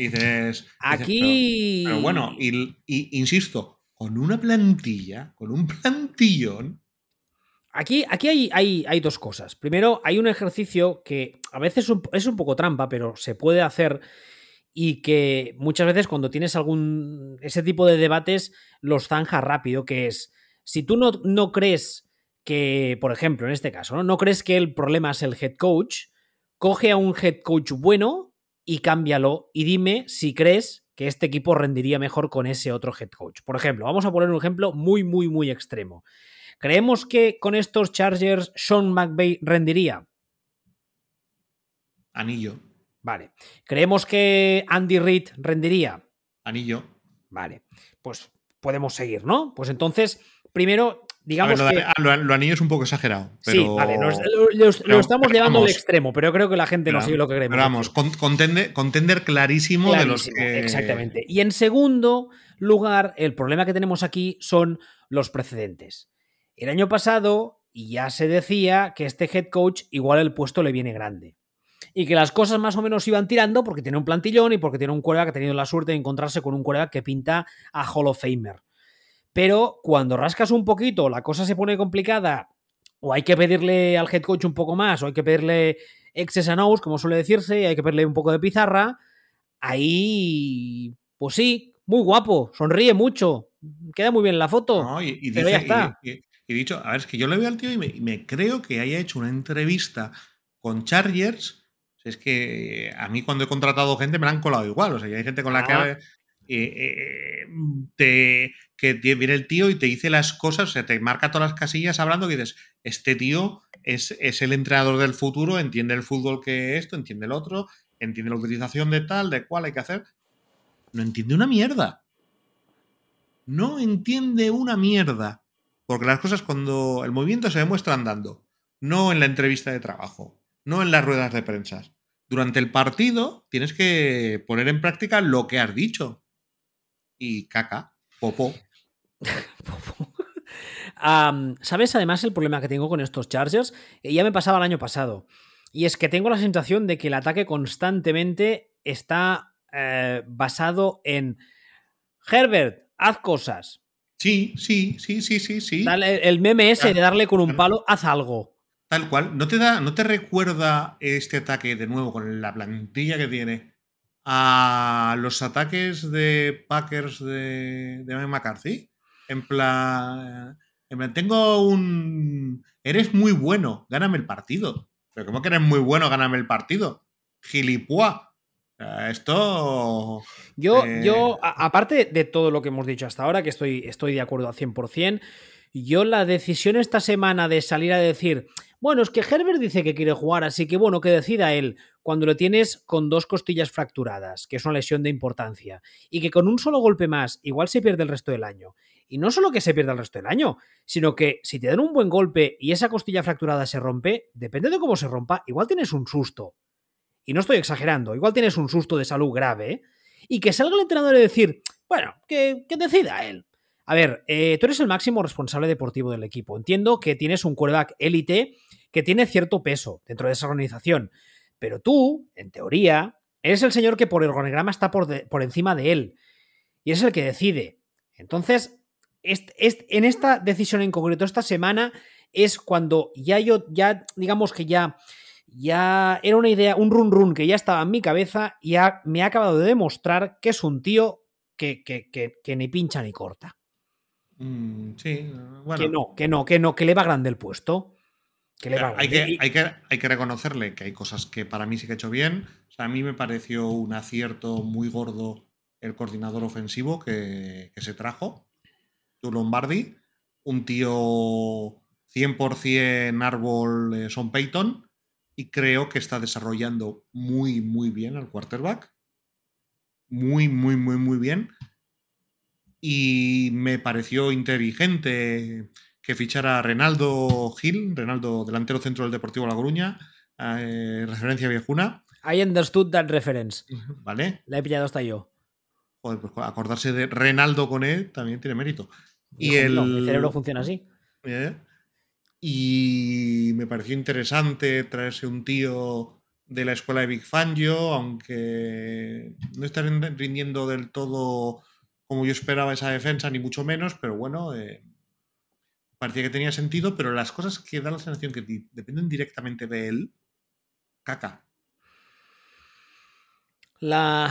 Y dices. Aquí. pero, bueno, y, insisto, con una plantilla, con un plantillón. Aquí, aquí hay, hay, hay, dos cosas. Primero, hay un ejercicio que a veces es un poco trampa, pero se puede hacer y que muchas veces cuando tienes algún ese tipo de debates los zanja rápido, que es si tú no, no crees que, por ejemplo, en este caso, ¿no? ¿no crees que el problema es el head coach? Coge a un head coach bueno y cámbialo y dime si crees que este equipo rendiría mejor con ese otro head coach. Por ejemplo, vamos a poner un ejemplo muy, muy, muy extremo. ¿Creemos que con estos Chargers Sean McVay rendiría? Anillo. Vale. ¿Creemos que Andy Reid rendiría? Anillo. Vale. Pues podemos seguir, ¿no? Pues entonces, primero, Digamos lo, que... lo, anillo es un poco exagerado. Sí, vale, lo, estamos llevando al extremo, pero creo que la gente no sigue lo que queremos. Pero vamos, contender, clarísimo, de los que. Exactamente. Y en segundo lugar, el problema que tenemos aquí son los precedentes. El año pasado ya se decía que este head coach igual el puesto le viene grande. Y que las cosas más o menos iban tirando porque tiene un plantillón y porque tiene un colega que ha tenido la suerte de encontrarse con un colega que pinta a Hall of Famer. Pero cuando rascas un poquito, la cosa se pone complicada, o hay que pedirle al head coach un poco más, o hay que pedirle exes and como suele decirse, y hay que pedirle un poco de pizarra, ahí, pues sí, muy guapo, sonríe mucho, queda muy bien la foto. y, pero ya está. Y, dicho, a ver, es que yo le veo al tío y me, creo que haya hecho una entrevista con Chargers. Es que a mí cuando he contratado gente me la han colado igual. O sea, hay gente con la que ah. Eh, eh, te, que viene el tío y te dice las cosas, o sea, te marca todas las casillas hablando y dices, este tío es, el entrenador del futuro, entiende el fútbol que esto, entiende el otro, entiende la utilización de tal, de cual hay que hacer. No entiende una mierda. No entiende una mierda. Porque las cosas cuando el movimiento se demuestra andando, no en la entrevista de trabajo, no en las ruedas de prensa. Durante el partido tienes que poner en práctica lo que has dicho y caca, popó. [LAUGHS] ¿Sabes además el problema que tengo con estos Chargers? ya me pasaba el año pasado. Y es que tengo la sensación de que el ataque constantemente está eh, basado en Herbert, haz cosas. Sí, sí, sí, sí, sí, sí. el meme ese de darle con un palo, haz algo. Tal cual. ¿No te, da, ¿No te recuerda este ataque de nuevo con la plantilla que tiene a los ataques de Packers de, de McCarthy. En plan, tengo un... Eres muy bueno, gáname el partido. Pero ¿cómo que eres muy bueno, gáname el partido? Gilipua. Esto... Yo, eh, yo aparte de todo lo que hemos dicho hasta ahora, que estoy, estoy de acuerdo al 100%, yo la decisión esta semana de salir a decir, Bueno, es que Herbert dice que quiere jugar, así que bueno, que decida él cuando lo tienes con dos costillas fracturadas, que es una lesión de importancia, y que con un solo golpe más igual se pierde el resto del año. Y no solo que se pierda el resto del año, sino que si te dan un buen golpe y esa costilla fracturada se rompe, depende de cómo se rompa, igual tienes un susto. Y no estoy exagerando, igual tienes un susto de salud grave, ¿eh? Y que salga el entrenador y decir, bueno, que, que decida él. A ver, eh, tú eres el máximo responsable deportivo del equipo. Entiendo que tienes un quarterback élite que tiene cierto peso dentro de esa organización. Pero tú, en teoría, eres el señor que por el organigrama está por, encima de él. Y es el que decide. Entonces, en esta decisión en concreto, esta semana, es cuando ya yo, ya, digamos que ya, ya era una idea, un run run que ya estaba en mi cabeza y me ha acabado de demostrar que es un tío que ni pincha ni corta. Mm, sí, bueno. Que no, que no, que no, que le va grande el puesto. Que le va hay, que, hay, que, hay, que, reconocerle que hay cosas que para mí sí que ha hecho bien. O sea, a mí me pareció un acierto muy gordo el coordinador ofensivo que, se trajo, tu Lombardi, un tío 100% árbol eh, Son Peyton, y creo que está desarrollando muy, muy bien al quarterback. Muy, muy, muy, muy bien y me pareció inteligente que fichara a Renaldo Gil, Renaldo delantero centro del Deportivo La Coruña, eh, referencia viejuna. I understood that reference. Vale. La he pillado hasta yo. Joder, pues acordarse de Renaldo con él también tiene mérito. y el... cerebro funciona así. ¿Eh? Y me pareció interesante traerse un tío de la escuela de Big Fangio, aunque no está rindiendo del todo como yo esperaba esa defensa, ni mucho menos, pero bueno, eh, parecía que tenía sentido, pero las cosas que dan la sensación que dependen directamente de él, caca. La,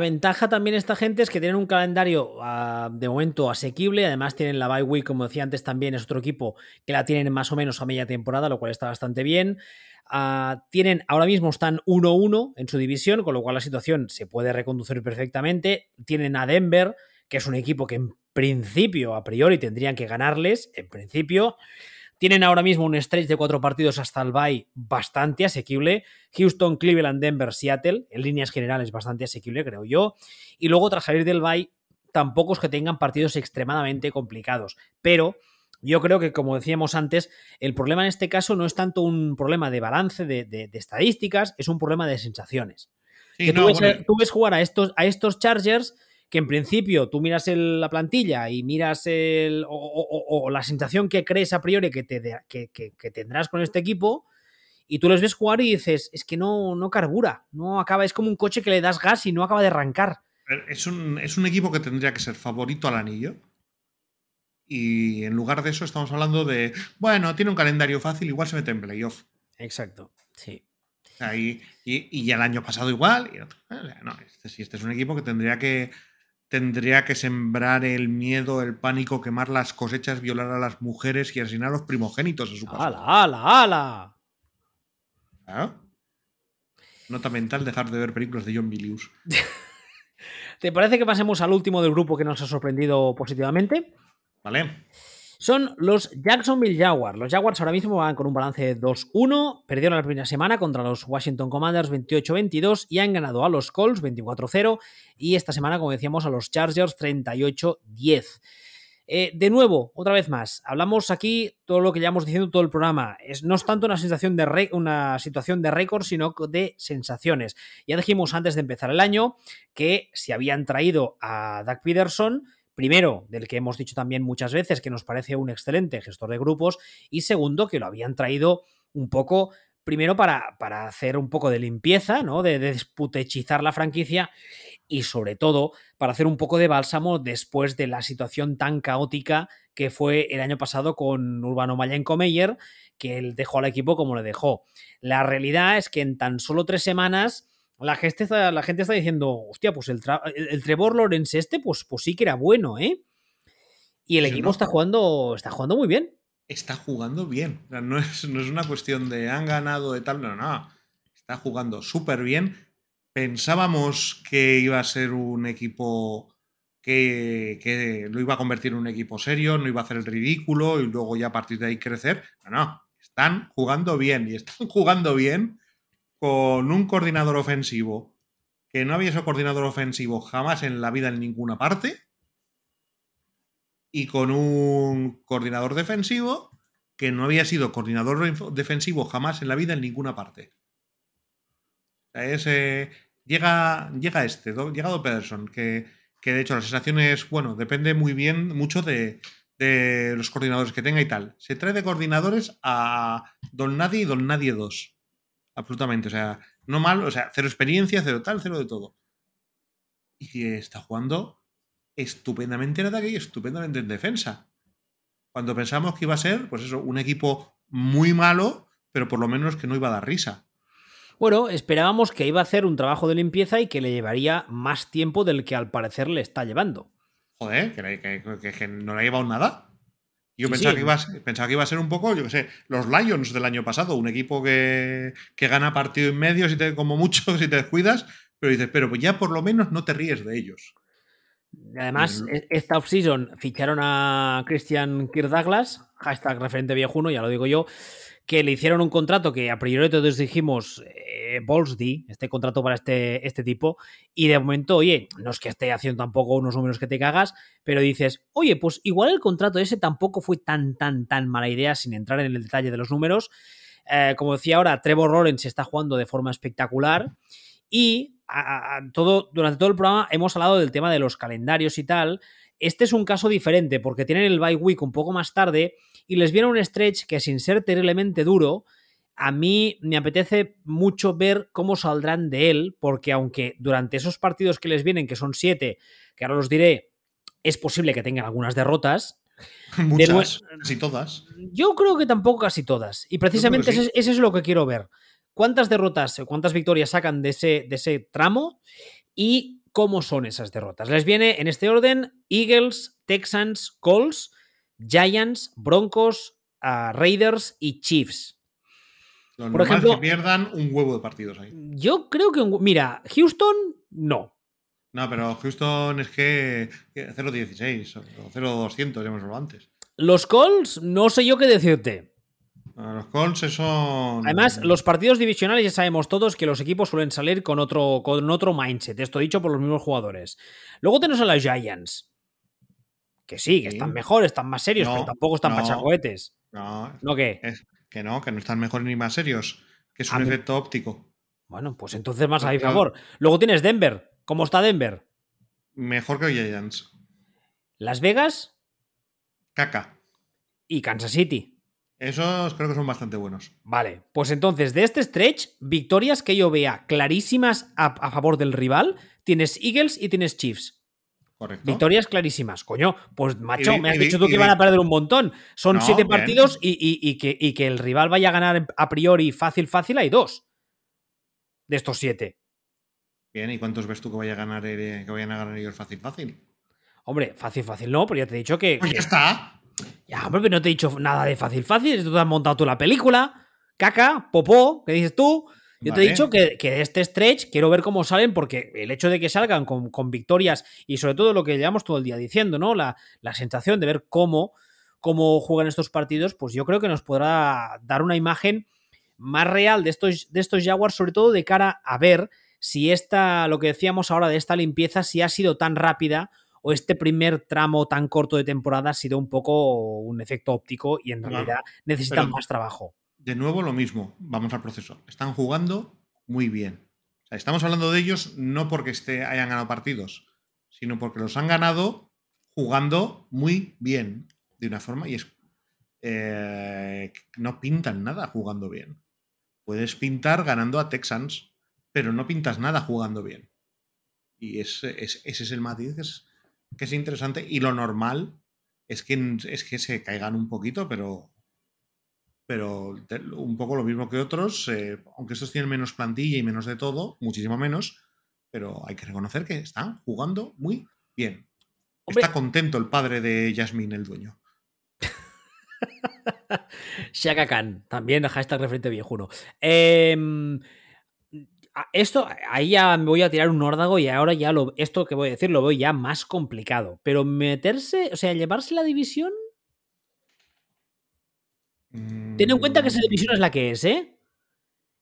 ventaja también esta gente es que tienen un calendario ah, de momento asequible, además tienen la bye week, como decía antes también, es otro equipo que la tienen más o menos a media temporada, lo cual está bastante bien. Ah, tienen, ahora mismo están 1-1 en su división, con lo cual la situación se puede reconducir perfectamente. Tienen a Denver, que es un equipo que en principio, a priori, tendrían que ganarles, en principio. Tienen ahora mismo un stretch de cuatro partidos hasta el bye bastante asequible. Houston, Cleveland, Denver, Seattle, en líneas generales bastante asequible, creo yo. Y luego, tras salir del bye, tampoco es que tengan partidos extremadamente complicados. Pero yo creo que, como decíamos antes, el problema en este caso no es tanto un problema de balance de, estadísticas, es un problema de sensaciones. tú, ves, jugar a estos, a estos Chargers que en principio tú miras la plantilla y miras el, o, la sensación que crees a priori que, te, que, tendrás con este equipo y tú les ves jugar y dices, es que no, no carbura, no acaba, es como un coche que le das gas y no acaba de arrancar. Es un, es un equipo que tendría que ser favorito al anillo. Y en lugar de eso estamos hablando de, bueno, tiene un calendario fácil, igual se mete en playoff. Exacto, sí. y, y, el año pasado igual. Y no, este, este es un equipo que tendría que, tendría que sembrar el miedo, el pánico, quemar las cosechas, violar a las mujeres y asesinar a los primogénitos de su casa. ¡Hala, hala, hala! Nota mental, dejar de ver películas de John Milius. [LAUGHS] ¿Te parece que pasemos al último del grupo que nos ha sorprendido positivamente? Son los Jacksonville Jaguars. Los Jaguars ahora mismo van con un balance de 2-1. Perdieron la primera semana contra los Washington Commanders 28-22 y han ganado a los Colts 24-0 y esta semana, como decíamos, a los Chargers 38-10. Eh, de nuevo, otra vez más, hablamos aquí todo lo que llevamos diciendo todo el programa. Es, no es tanto una, sensación de una situación de récord, sino de sensaciones. Ya dijimos antes de empezar el año que si habían traído a Doug Peterson, Primero, del que hemos dicho también muchas veces que nos parece un excelente gestor de grupos y segundo, que lo habían traído un poco, primero para, para hacer un poco de limpieza, ¿no? De, desputechizar la franquicia y sobre todo para hacer un poco de bálsamo después de la situación tan caótica que fue el año pasado con Urbano Mayenko Meyer, que él dejó al equipo como le dejó. La realidad es que en tan solo tres semanas la gente está, la gente está diciendo, hostia, pues el, Trevor Lawrence este, pues, pues sí que era bueno, ¿eh? Y el equipo está jugando, está jugando muy bien. Está jugando bien. no, es, no es una cuestión de han ganado de tal, no, no. Está jugando súper bien. Pensábamos que iba a ser un equipo que, que, lo iba a convertir en un equipo serio, no iba a hacer el ridículo y luego ya a partir de ahí crecer. No, no. Están jugando bien y están [LAUGHS] jugando bien con un coordinador ofensivo que no había sido coordinador ofensivo jamás en la vida en ninguna parte y con un coordinador defensivo que no había sido coordinador defensivo jamás en la vida en ninguna parte. Eh, llega, llega este, llega que, que, de hecho la sensación es, bueno, depende muy bien, mucho de, de, los coordinadores que tenga y tal. Se trae de coordinadores a Don Nadie y Don Nadie 2. Absolutamente, o sea, no mal, o sea, cero experiencia, cero tal, cero de todo. Y que está jugando estupendamente en ataque y estupendamente en defensa. Cuando pensamos que iba a ser, pues eso, un equipo muy malo, pero por lo menos que no iba a dar risa. Bueno, esperábamos que iba a hacer un trabajo de limpieza y que le llevaría más tiempo del que al parecer le está llevando. Joder, que, no le ha llevado nada. Yo pensaba, Que iba a, pensaba que iba a ser un poco, yo qué sé, los Lions del año pasado, un equipo que, gana partido en medio, si te, como mucho, [LAUGHS] si te descuidas, pero dices, pero ya por lo menos no te ríes de ellos. Además, e-, esta offseason ficharon a Christian Kirk Douglas, hashtag referente viejuno, ya lo digo yo, que le hicieron un contrato que a priori todos dijimos, eh, este contrato para este, este tipo, y de momento, oye, no es que esté haciendo tampoco unos números que te cagas, pero dices, oye, pues igual el contrato ese tampoco fue tan, tan, tan mala idea sin entrar en el detalle de los números. Eh, como decía ahora, Trevor Lawrence está jugando de forma espectacular y todo, durante todo el programa hemos hablado del tema de los calendarios y tal. Este es un caso diferente porque tienen el bye week un poco más tarde y les viene un stretch que sin ser terriblemente duro, a mí me apetece mucho ver cómo saldrán de él, porque aunque durante esos partidos que les vienen, que son siete, que ahora los diré, es posible que tengan algunas derrotas. [LAUGHS] Muchas, casi todas. Yo creo que tampoco casi todas. Y precisamente eso es lo que quiero ver cuántas derrotas o cuántas victorias sacan de ese, de ese tramo y cómo son esas derrotas. Les viene en este orden Eagles, Texans, Colts, Giants, Broncos, ah, Raiders y Chiefs. Por ejemplo, que pierdan un huevo de partidos ahí. Yo creo que, mira, Houston no. No, pero Houston es que 0-16 o 0-200, ya hemos hablado antes. Los Colts, no sé yo qué decirte. Los Colts son. Además, los partidos divisionales ya sabemos todos que los equipos suelen salir con otro, con otro mindset. Esto dicho por los mismos jugadores. Luego tenemos a los Giants. Que sí, que están mejor, están más serios, pero tampoco están pachacohetes. No. ¿No qué? Que no, que no están mejor ni más serios. Que es un efecto óptico. Bueno, pues entonces más a mi favor. Luego tienes Denver. ¿Cómo está Denver? Mejor que Giants. Las Vegas. Caca. Y Kansas City. Esos creo que son bastante buenos. Vale, pues entonces de este stretch, victorias que yo vea clarísimas a, favor del rival, tienes Eagles y tienes Chiefs. Correcto. Victorias clarísimas. Coño, pues macho, me has dicho tú que iban a perder un montón. Son siete partidos y, que, el rival vaya a ganar a priori fácil, fácil, hay dos. De estos siete. Bien, ¿y cuántos ves tú que, vaya a ganar, que vayan a ganar ellos fácil, fácil? Hombre, fácil, fácil no, pero ya te he dicho que. Pues ya está. Ya, hombre, pero no te he dicho nada de fácil, fácil. Tú te has montado tú la película. Caca, popó, ¿qué dices tú? Yo te he dicho que, que, este stretch quiero ver cómo salen, porque el hecho de que salgan con, victorias y sobre todo lo que llevamos todo el día diciendo, ¿no? La, sensación de ver cómo, cómo juegan estos partidos, pues yo creo que nos podrá dar una imagen más real de estos, de estos Jaguars, sobre todo de cara a ver si esta, lo que decíamos ahora de esta limpieza, si ha sido tan rápida o este primer tramo tan corto de temporada ha sido un poco un efecto óptico y en realidad necesitan más trabajo. De nuevo lo mismo, vamos al proceso. Están jugando muy bien. estamos hablando de ellos no porque este, hayan ganado partidos, sino porque los han ganado jugando muy bien de una forma y es eh, no pintan nada jugando bien. Puedes pintar ganando a Texans, pero no pintas nada jugando bien. Y ese es el matiz que es interesante y lo normal es que, es que se caigan un poquito, pero, pero un poco lo mismo que otros, eh, aunque estos tienen menos plantilla y menos de todo, muchísimo menos, pero hay que reconocer que están jugando muy bien. Está contento el padre de Yasmin, el dueño. [LAUGHS] Shaka Khan, también hashtag referente viejuno. Eh, esto, ahí ya me voy a tirar un órdago y ahora ya lo, esto que voy a decir lo veo ya más complicado. Pero meterse, o sea, llevarse la división. Ten en cuenta que esa división es la que es, ¿eh?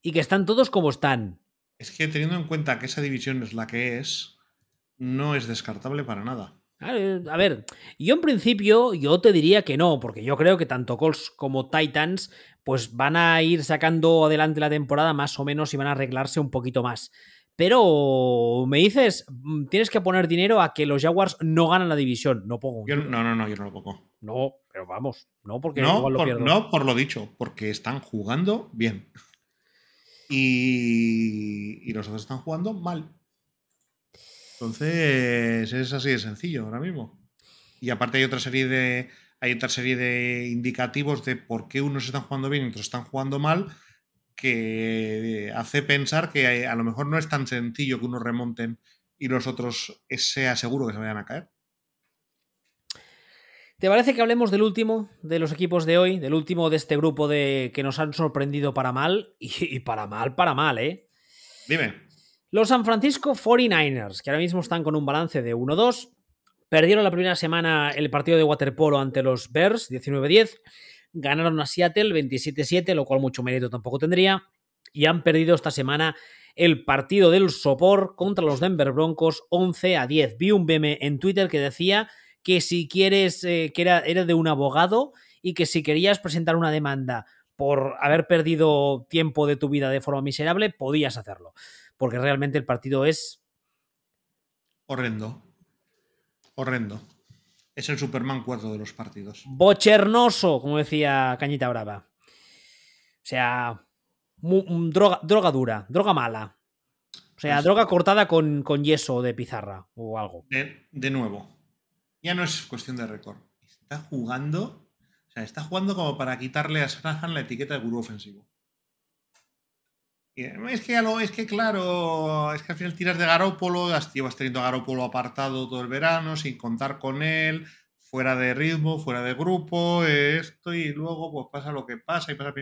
Y que están todos como están. Es que teniendo en cuenta que esa división es la que es, no es descartable para nada. A ver, yo en principio yo te diría que no, porque yo creo que tanto Colts como Titans pues van a ir sacando adelante la temporada más o menos y van a arreglarse un poquito más. Pero me dices, mm, tienes que poner dinero a que los Jaguars no ganan la división. No pongo. no, no, no, yo no lo pongo. No, pero vamos, no porque no, lo por, no por lo dicho, porque están jugando bien. Y, y los otros están jugando mal. Entonces, es así de sencillo ahora mismo. Y aparte hay otra serie de. Hay otra serie de indicativos de por qué unos están jugando bien y otros están jugando mal, que hace pensar que a lo mejor no es tan sencillo que unos remonten y los otros sea seguro que se vayan a caer. ¿Te parece que hablemos del último de los equipos de hoy, del último de este grupo de que nos han sorprendido para mal [LAUGHS] y, para mal, para mal, eh? Dime. Los San Francisco 49ers, que ahora mismo están con un balance de 1-2, perdieron la primera semana el partido de waterpolo ante los Bears, 19-10, ganaron a Seattle 27-7, lo cual mucho mérito tampoco tendría, y han perdido esta semana el partido del sopor contra los Denver Broncos 11 a 10. Vi un meme en Twitter que decía que si quieres, eh, que era, era de un abogado y que si querías presentar una demanda por haber perdido tiempo de tu vida de forma miserable, podías hacerlo porque realmente el partido es... Horrendo. Horrendo. Es el Superman cuarto de los partidos. Bochernoso, como decía Cañita Brava. O sea, droga, droga dura, droga mala. O sea, pues droga cortada con, con, yeso de pizarra o algo. De, nuevo, ya no es cuestión de récord. Está jugando, o sea, está jugando como para quitarle a Shanahan la etiqueta de gurú ofensivo. Es que, es que claro, es que al final tiras de Garópolo, llevas teniendo a Garópolo apartado todo el verano, sin contar con él, fuera de ritmo, fuera de grupo, esto, y luego pues pasa lo que pasa y pasa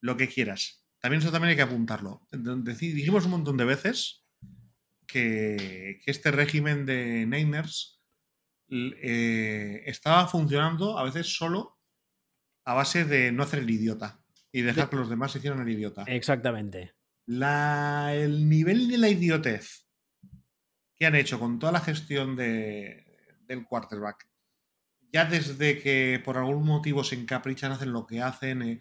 lo que quieras. También eso también hay que apuntarlo. Dijimos un montón de veces que, este régimen de Niners eh, estaba funcionando a veces solo a base de no hacer el idiota y dejar que los demás hicieran el idiota. Exactamente el nivel de la idiotez que han hecho con toda la gestión de, del quarterback, ya desde que por algún motivo se encaprichan, hacen lo que hacen, eh,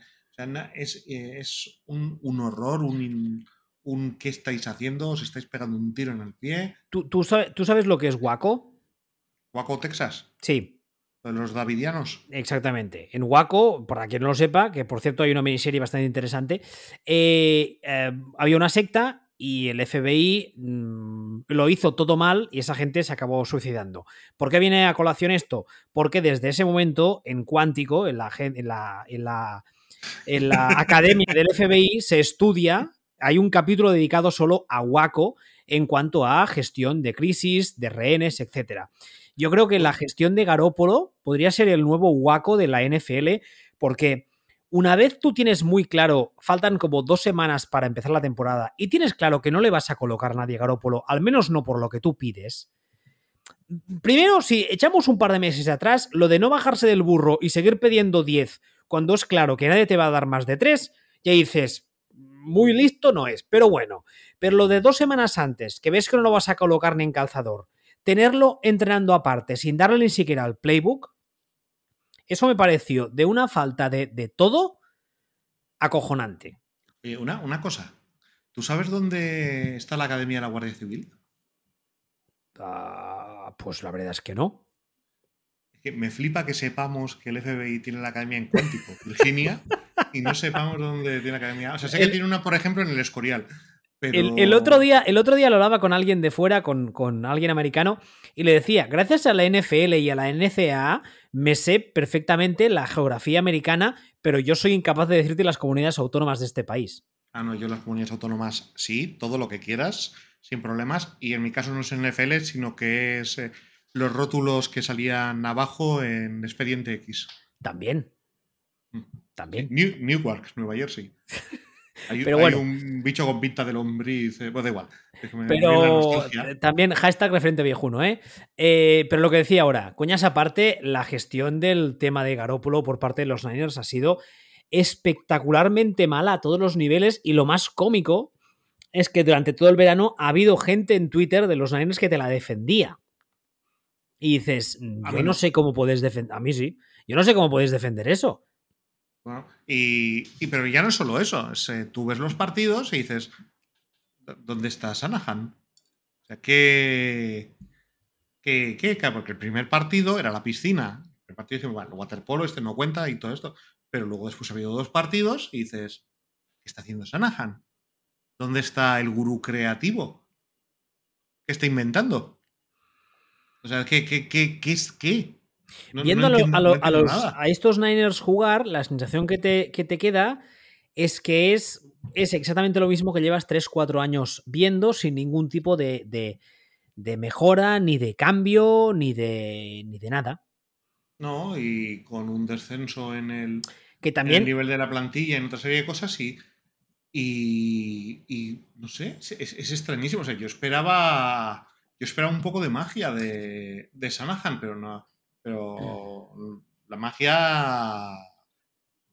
es, eh, es un, horror, un, un ¿qué estáis haciendo? ¿Os estáis pegando un tiro en el pie? ¿Tú, tú, sabes, ¿tú sabes lo que es Waco? ¿Waco, Texas? Sí. Los Davidianos. Exactamente. En Waco, para quien no lo sepa, que por cierto hay una miniserie bastante interesante, eh, eh, había una secta y el FBI mm, lo hizo todo mal y esa gente se acabó suicidando. ¿Por qué viene a colación esto? Porque desde ese momento, en Cuántico, en la, en la, en la, en la [LAUGHS] academia del FBI, se estudia, hay un capítulo dedicado solo a Waco en cuanto a gestión de crisis, de rehenes, etcétera. Yo creo que la gestión de Garópolo podría ser el nuevo Waco de la NFL, porque una vez tú tienes muy claro, faltan como dos semanas para empezar la temporada, y tienes claro que no le vas a colocar a nadie a Garópolo, al menos no por lo que tú pides. Primero, si echamos un par de meses atrás, lo de no bajarse del burro y seguir pidiendo 10 cuando es claro que nadie te va a dar más de 3, ya dices, muy listo no es, pero bueno. Pero lo de dos semanas antes, que ves que no lo vas a colocar ni en calzador, tenerlo entrenando aparte, sin darle ni siquiera al playbook, eso me pareció de una falta de, todo acojonante. una, una, cosa, ¿tú sabes dónde está la Academia de la Guardia Civil? Ah, pues la verdad es que no. me flipa que sepamos que el FBI tiene la Academia en Cuántico, Virginia, y no sepamos dónde tiene la Academia. O sea, sé que tiene una, por ejemplo, en el Escorial. El, otro día, el otro día lo hablaba con alguien de fuera, con, con, alguien americano, y le decía, gracias a la NFL y a la NCAA, me sé perfectamente la geografía americana, pero yo soy incapaz de decirte las comunidades autónomas de este país. Ah, no, yo las comunidades autónomas sí, todo lo que quieras, sin problemas, y en mi caso no es NFL, sino que es eh, los rótulos que salían abajo en Expediente X. También. Mm. También. Newark, Nueva Jersey. [LAUGHS] Hay, pero bueno, un bicho con pinta de lombriz, eh, pues da igual. pero también hashtag referente viejuno, ¿eh? ¿eh? Pero lo que decía ahora, coñas aparte, la gestión del tema de Garópolo por parte de los Niners ha sido espectacularmente mala a todos los niveles y lo más cómico es que durante todo el verano ha habido gente en Twitter de los Niners que te la defendía. Y dices, yo no. sé cómo puedes defender, a mí sí, yo no sé cómo puedes defender eso. Y, pero ya no es solo eso, tú ves los partidos y dices, ¿dónde está Sanahan? O sea, ¿qué, qué, qué? Porque el primer partido era la piscina. El partido dice, bueno, waterpolo, este no cuenta y todo esto. Pero luego después ha habido dos partidos y dices, ¿qué está haciendo Sanahan? ¿Dónde está el gurú creativo? ¿Qué está inventando? O sea, ¿qué, qué, qué, qué es qué? Viendo a, estos Niners jugar, la sensación que te, que te queda es que es, es, exactamente lo mismo que llevas 3-4 años viendo sin ningún tipo de, de, de, mejora, ni de cambio, ni de, ni de nada. No, y con un descenso en el, que también, en el nivel de la plantilla, en otra serie de cosas, y, y, no sé, es, extrañísimo. O sea, yo esperaba. Yo esperaba un poco de magia de, de Sanahan, pero no. Pero la magia.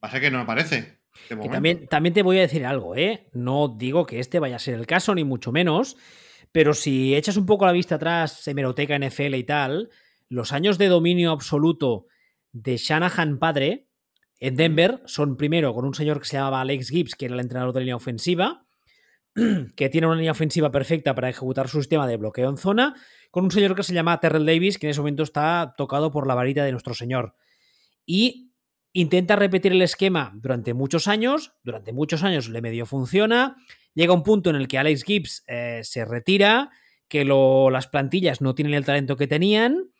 Pasa que no me parece. también, también te voy a decir algo, ¿eh? No digo que este vaya a ser el caso, ni mucho menos. Pero si echas un poco la vista atrás, hemeroteca NFL y tal, los años de dominio absoluto de Shanahan padre en Denver son primero con un señor que se llamaba Alex Gibbs, que era el entrenador de línea ofensiva, [CLEARS THROAT] que tiene una línea ofensiva perfecta para ejecutar su sistema de bloqueo en zona, con un señor que se llama Terrell Davis, que en ese momento está tocado por la varita de nuestro señor. Y intenta repetir el esquema durante muchos años, durante muchos años le medio funciona, llega un punto en el que Alex Gibbs eh, se retira, que las plantillas no tienen el talento que tenían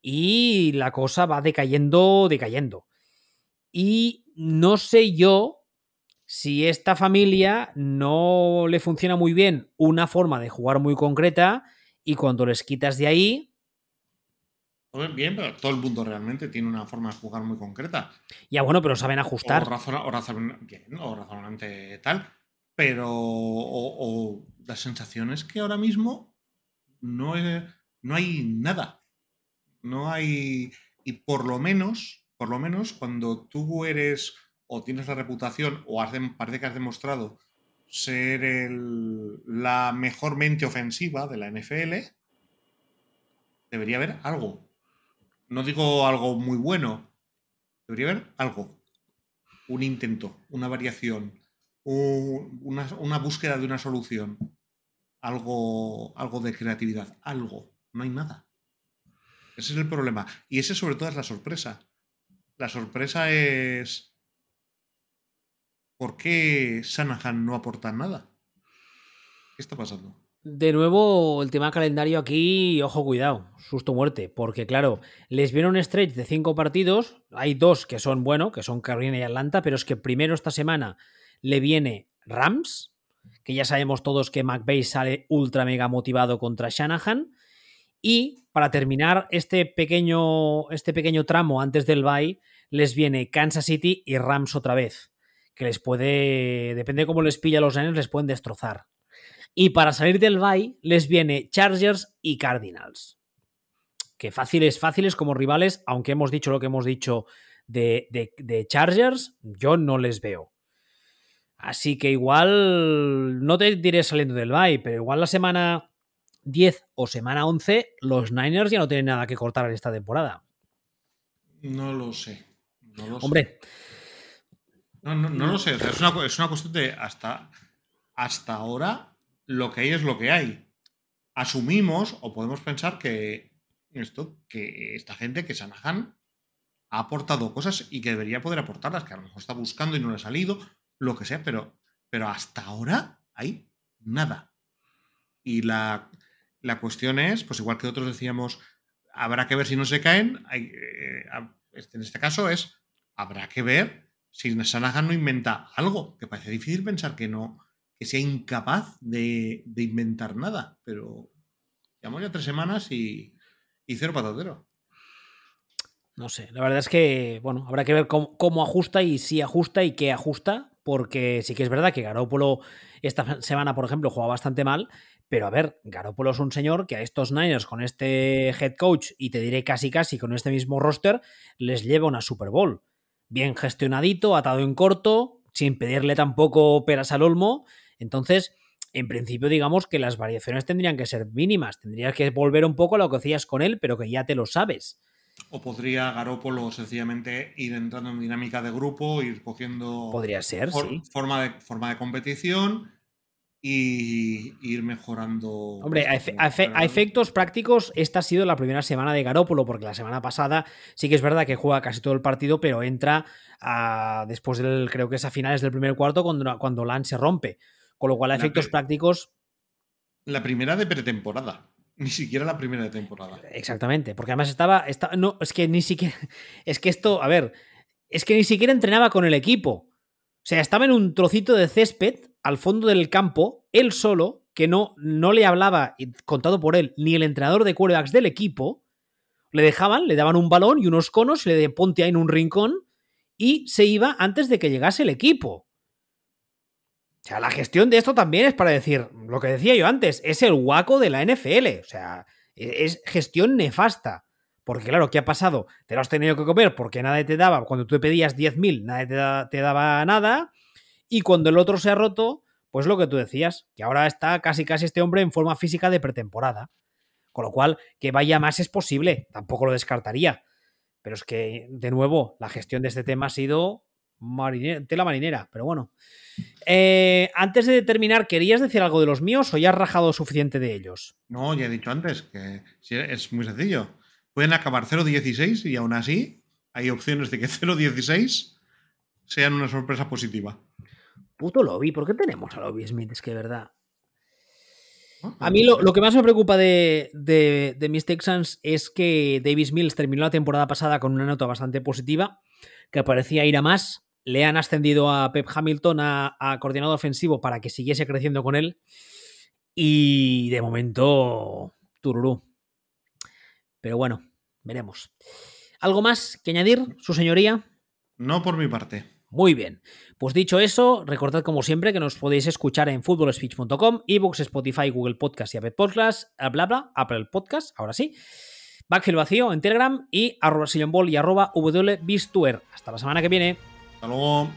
y la cosa va decayendo, decayendo. Y no sé yo si esta familia no le funciona muy bien una forma de jugar muy concreta y cuando les quitas de ahí... Bien, pero todo el mundo realmente tiene una forma de jugar muy concreta. Ya bueno, pero saben ajustar. O, razonablemente tal. Pero o, las sensaciones que ahora mismo no, no hay nada. No hay... Y por lo menos por lo menos cuando tú eres o tienes la reputación o parece que has demostrado ser la mejor mente ofensiva de la NFL, debería haber algo. No digo algo muy bueno, debería haber algo. Un intento, una variación, una, una, búsqueda de una solución, algo, algo de creatividad, algo. No hay nada. Ese es el problema. Y ese sobre todo es la sorpresa. La sorpresa es. ¿Por qué Sanahan no aporta nada? ¿Qué está pasando? De nuevo, el tema calendario aquí, ojo, cuidado, susto muerte, porque claro, les viene un stretch de cinco partidos, hay dos que son, bueno, que son Carolina y Atlanta, pero es que primero esta semana le viene Rams, que ya sabemos todos que McVeigh sale ultra mega motivado contra Shanahan, y para terminar este pequeño, este pequeño tramo antes del bye, les viene Kansas City y Rams otra vez. Que les puede, depende de cómo les pilla a los años, les pueden destrozar. Y para salir del bye, les viene Chargers y Cardinals. Que fáciles, fáciles como rivales, aunque hemos dicho lo que hemos dicho de, de Chargers, yo no les veo. Así que igual, no te diré saliendo del bye, pero igual la semana 10 o semana 11, los Niners ya no tienen nada que cortar en esta temporada. No lo sé. Hombre. No, no, lo sé. es, una, cuestión de hasta, hasta ahora lo que hay es lo que hay. Asumimos o podemos pensar que esto, que esta gente, que Sanahan, ha aportado cosas y que debería poder aportarlas, que a lo mejor está buscando y no le ha salido, lo que sea, pero, pero hasta ahora hay nada. Y la, la cuestión es, pues igual que otros decíamos, habrá que ver si no se caen. Eh, en este caso es, habrá que ver si Sanahan no inventa algo, que parece difícil pensar que no, que sea incapaz de, inventar nada, pero llevamos ya tres semanas y, y cero patatero. No sé, la verdad es que, bueno, habrá que ver cómo, cómo, ajusta y si ajusta y qué ajusta, porque sí que es verdad que Garópolo esta semana, por ejemplo, juega bastante mal, pero a ver, Garoppolo es un señor que a estos Niners con este head coach y te diré casi casi con este mismo roster les lleva una Super Bowl. Bien gestionadito, atado en corto, sin pedirle tampoco peras al olmo. Entonces, en principio, digamos que las variaciones tendrían que ser mínimas. Tendrías que volver un poco a lo que hacías con él, pero que ya te lo sabes. O podría Garópolo sencillamente ir entrando en dinámica de grupo, ir cogiendo Podría ser, sí. forma, de, forma de competición y ir mejorando. Hombre, a, efectos prácticos, esta ha sido la primera semana de Garópolo, porque la semana pasada sí que es verdad que juega casi todo el partido, pero entra después del, creo que es a finales del primer cuarto, cuando, cuando LAN se rompe. Con lo cual, a efectos prácticos. La primera de pretemporada. [LAUGHS] Ni siquiera la primera de temporada. Exactamente, porque además estaba, estaba. No, es que ni siquiera. [LAUGHS] Es que esto, a ver, es que ni siquiera entrenaba con el equipo. O sea, estaba en un trocito de césped al fondo del campo, él solo, que no, no le hablaba, contado por él, ni el entrenador de quarterbacks del equipo. Le dejaban, le daban un balón y unos conos, le ponte ahí en un rincón y se iba antes de que llegase el equipo. O sea, la gestión de esto también es para decir, lo que decía yo antes, es el guaco de la NFL. O sea, e-, es gestión nefasta. Porque claro, ¿qué ha pasado? Te lo has tenido que comer porque nadie te daba, cuando tú pedías 10.000, nadie te, daba nada. Y cuando el otro se ha roto, pues lo que tú decías, que ahora está casi casi este hombre en forma física de pretemporada. Con lo cual, que vaya más es posible, tampoco lo descartaría. Pero es que, de nuevo, la gestión de este tema ha sido tela marinera, pero bueno. Eh, antes de terminar, ¿querías decir algo de los míos o ya has rajado suficiente de ellos? No, ya he dicho antes que es muy sencillo. Pueden acabar 0-16 y aún así hay opciones de que [LAUGHS] 0-16 sean una sorpresa positiva. Puto lobby, ¿por qué tenemos a Lobby Smith? Es que verdad. A mí lo, que más me preocupa de, de, de, mis Texans es que Davis Mills terminó la temporada pasada con una nota bastante positiva, que parecía ir a más, le han ascendido a Pep Hamilton a, coordinador ofensivo para que siguiese creciendo con él. Y de momento, tururú. Pero bueno, veremos. ¿Algo más que añadir, su señoría? No por mi parte. Muy bien. Pues dicho eso, recordad como siempre que nos podéis escuchar en footballspeech.com, ebooks, Spotify, Google Podcast y Apple Podcast, bla bla, Apple Podcast, ahora sí. Backfield vacío en Telegram y arroba y arroba Hasta la semana que viene. Hasta luego.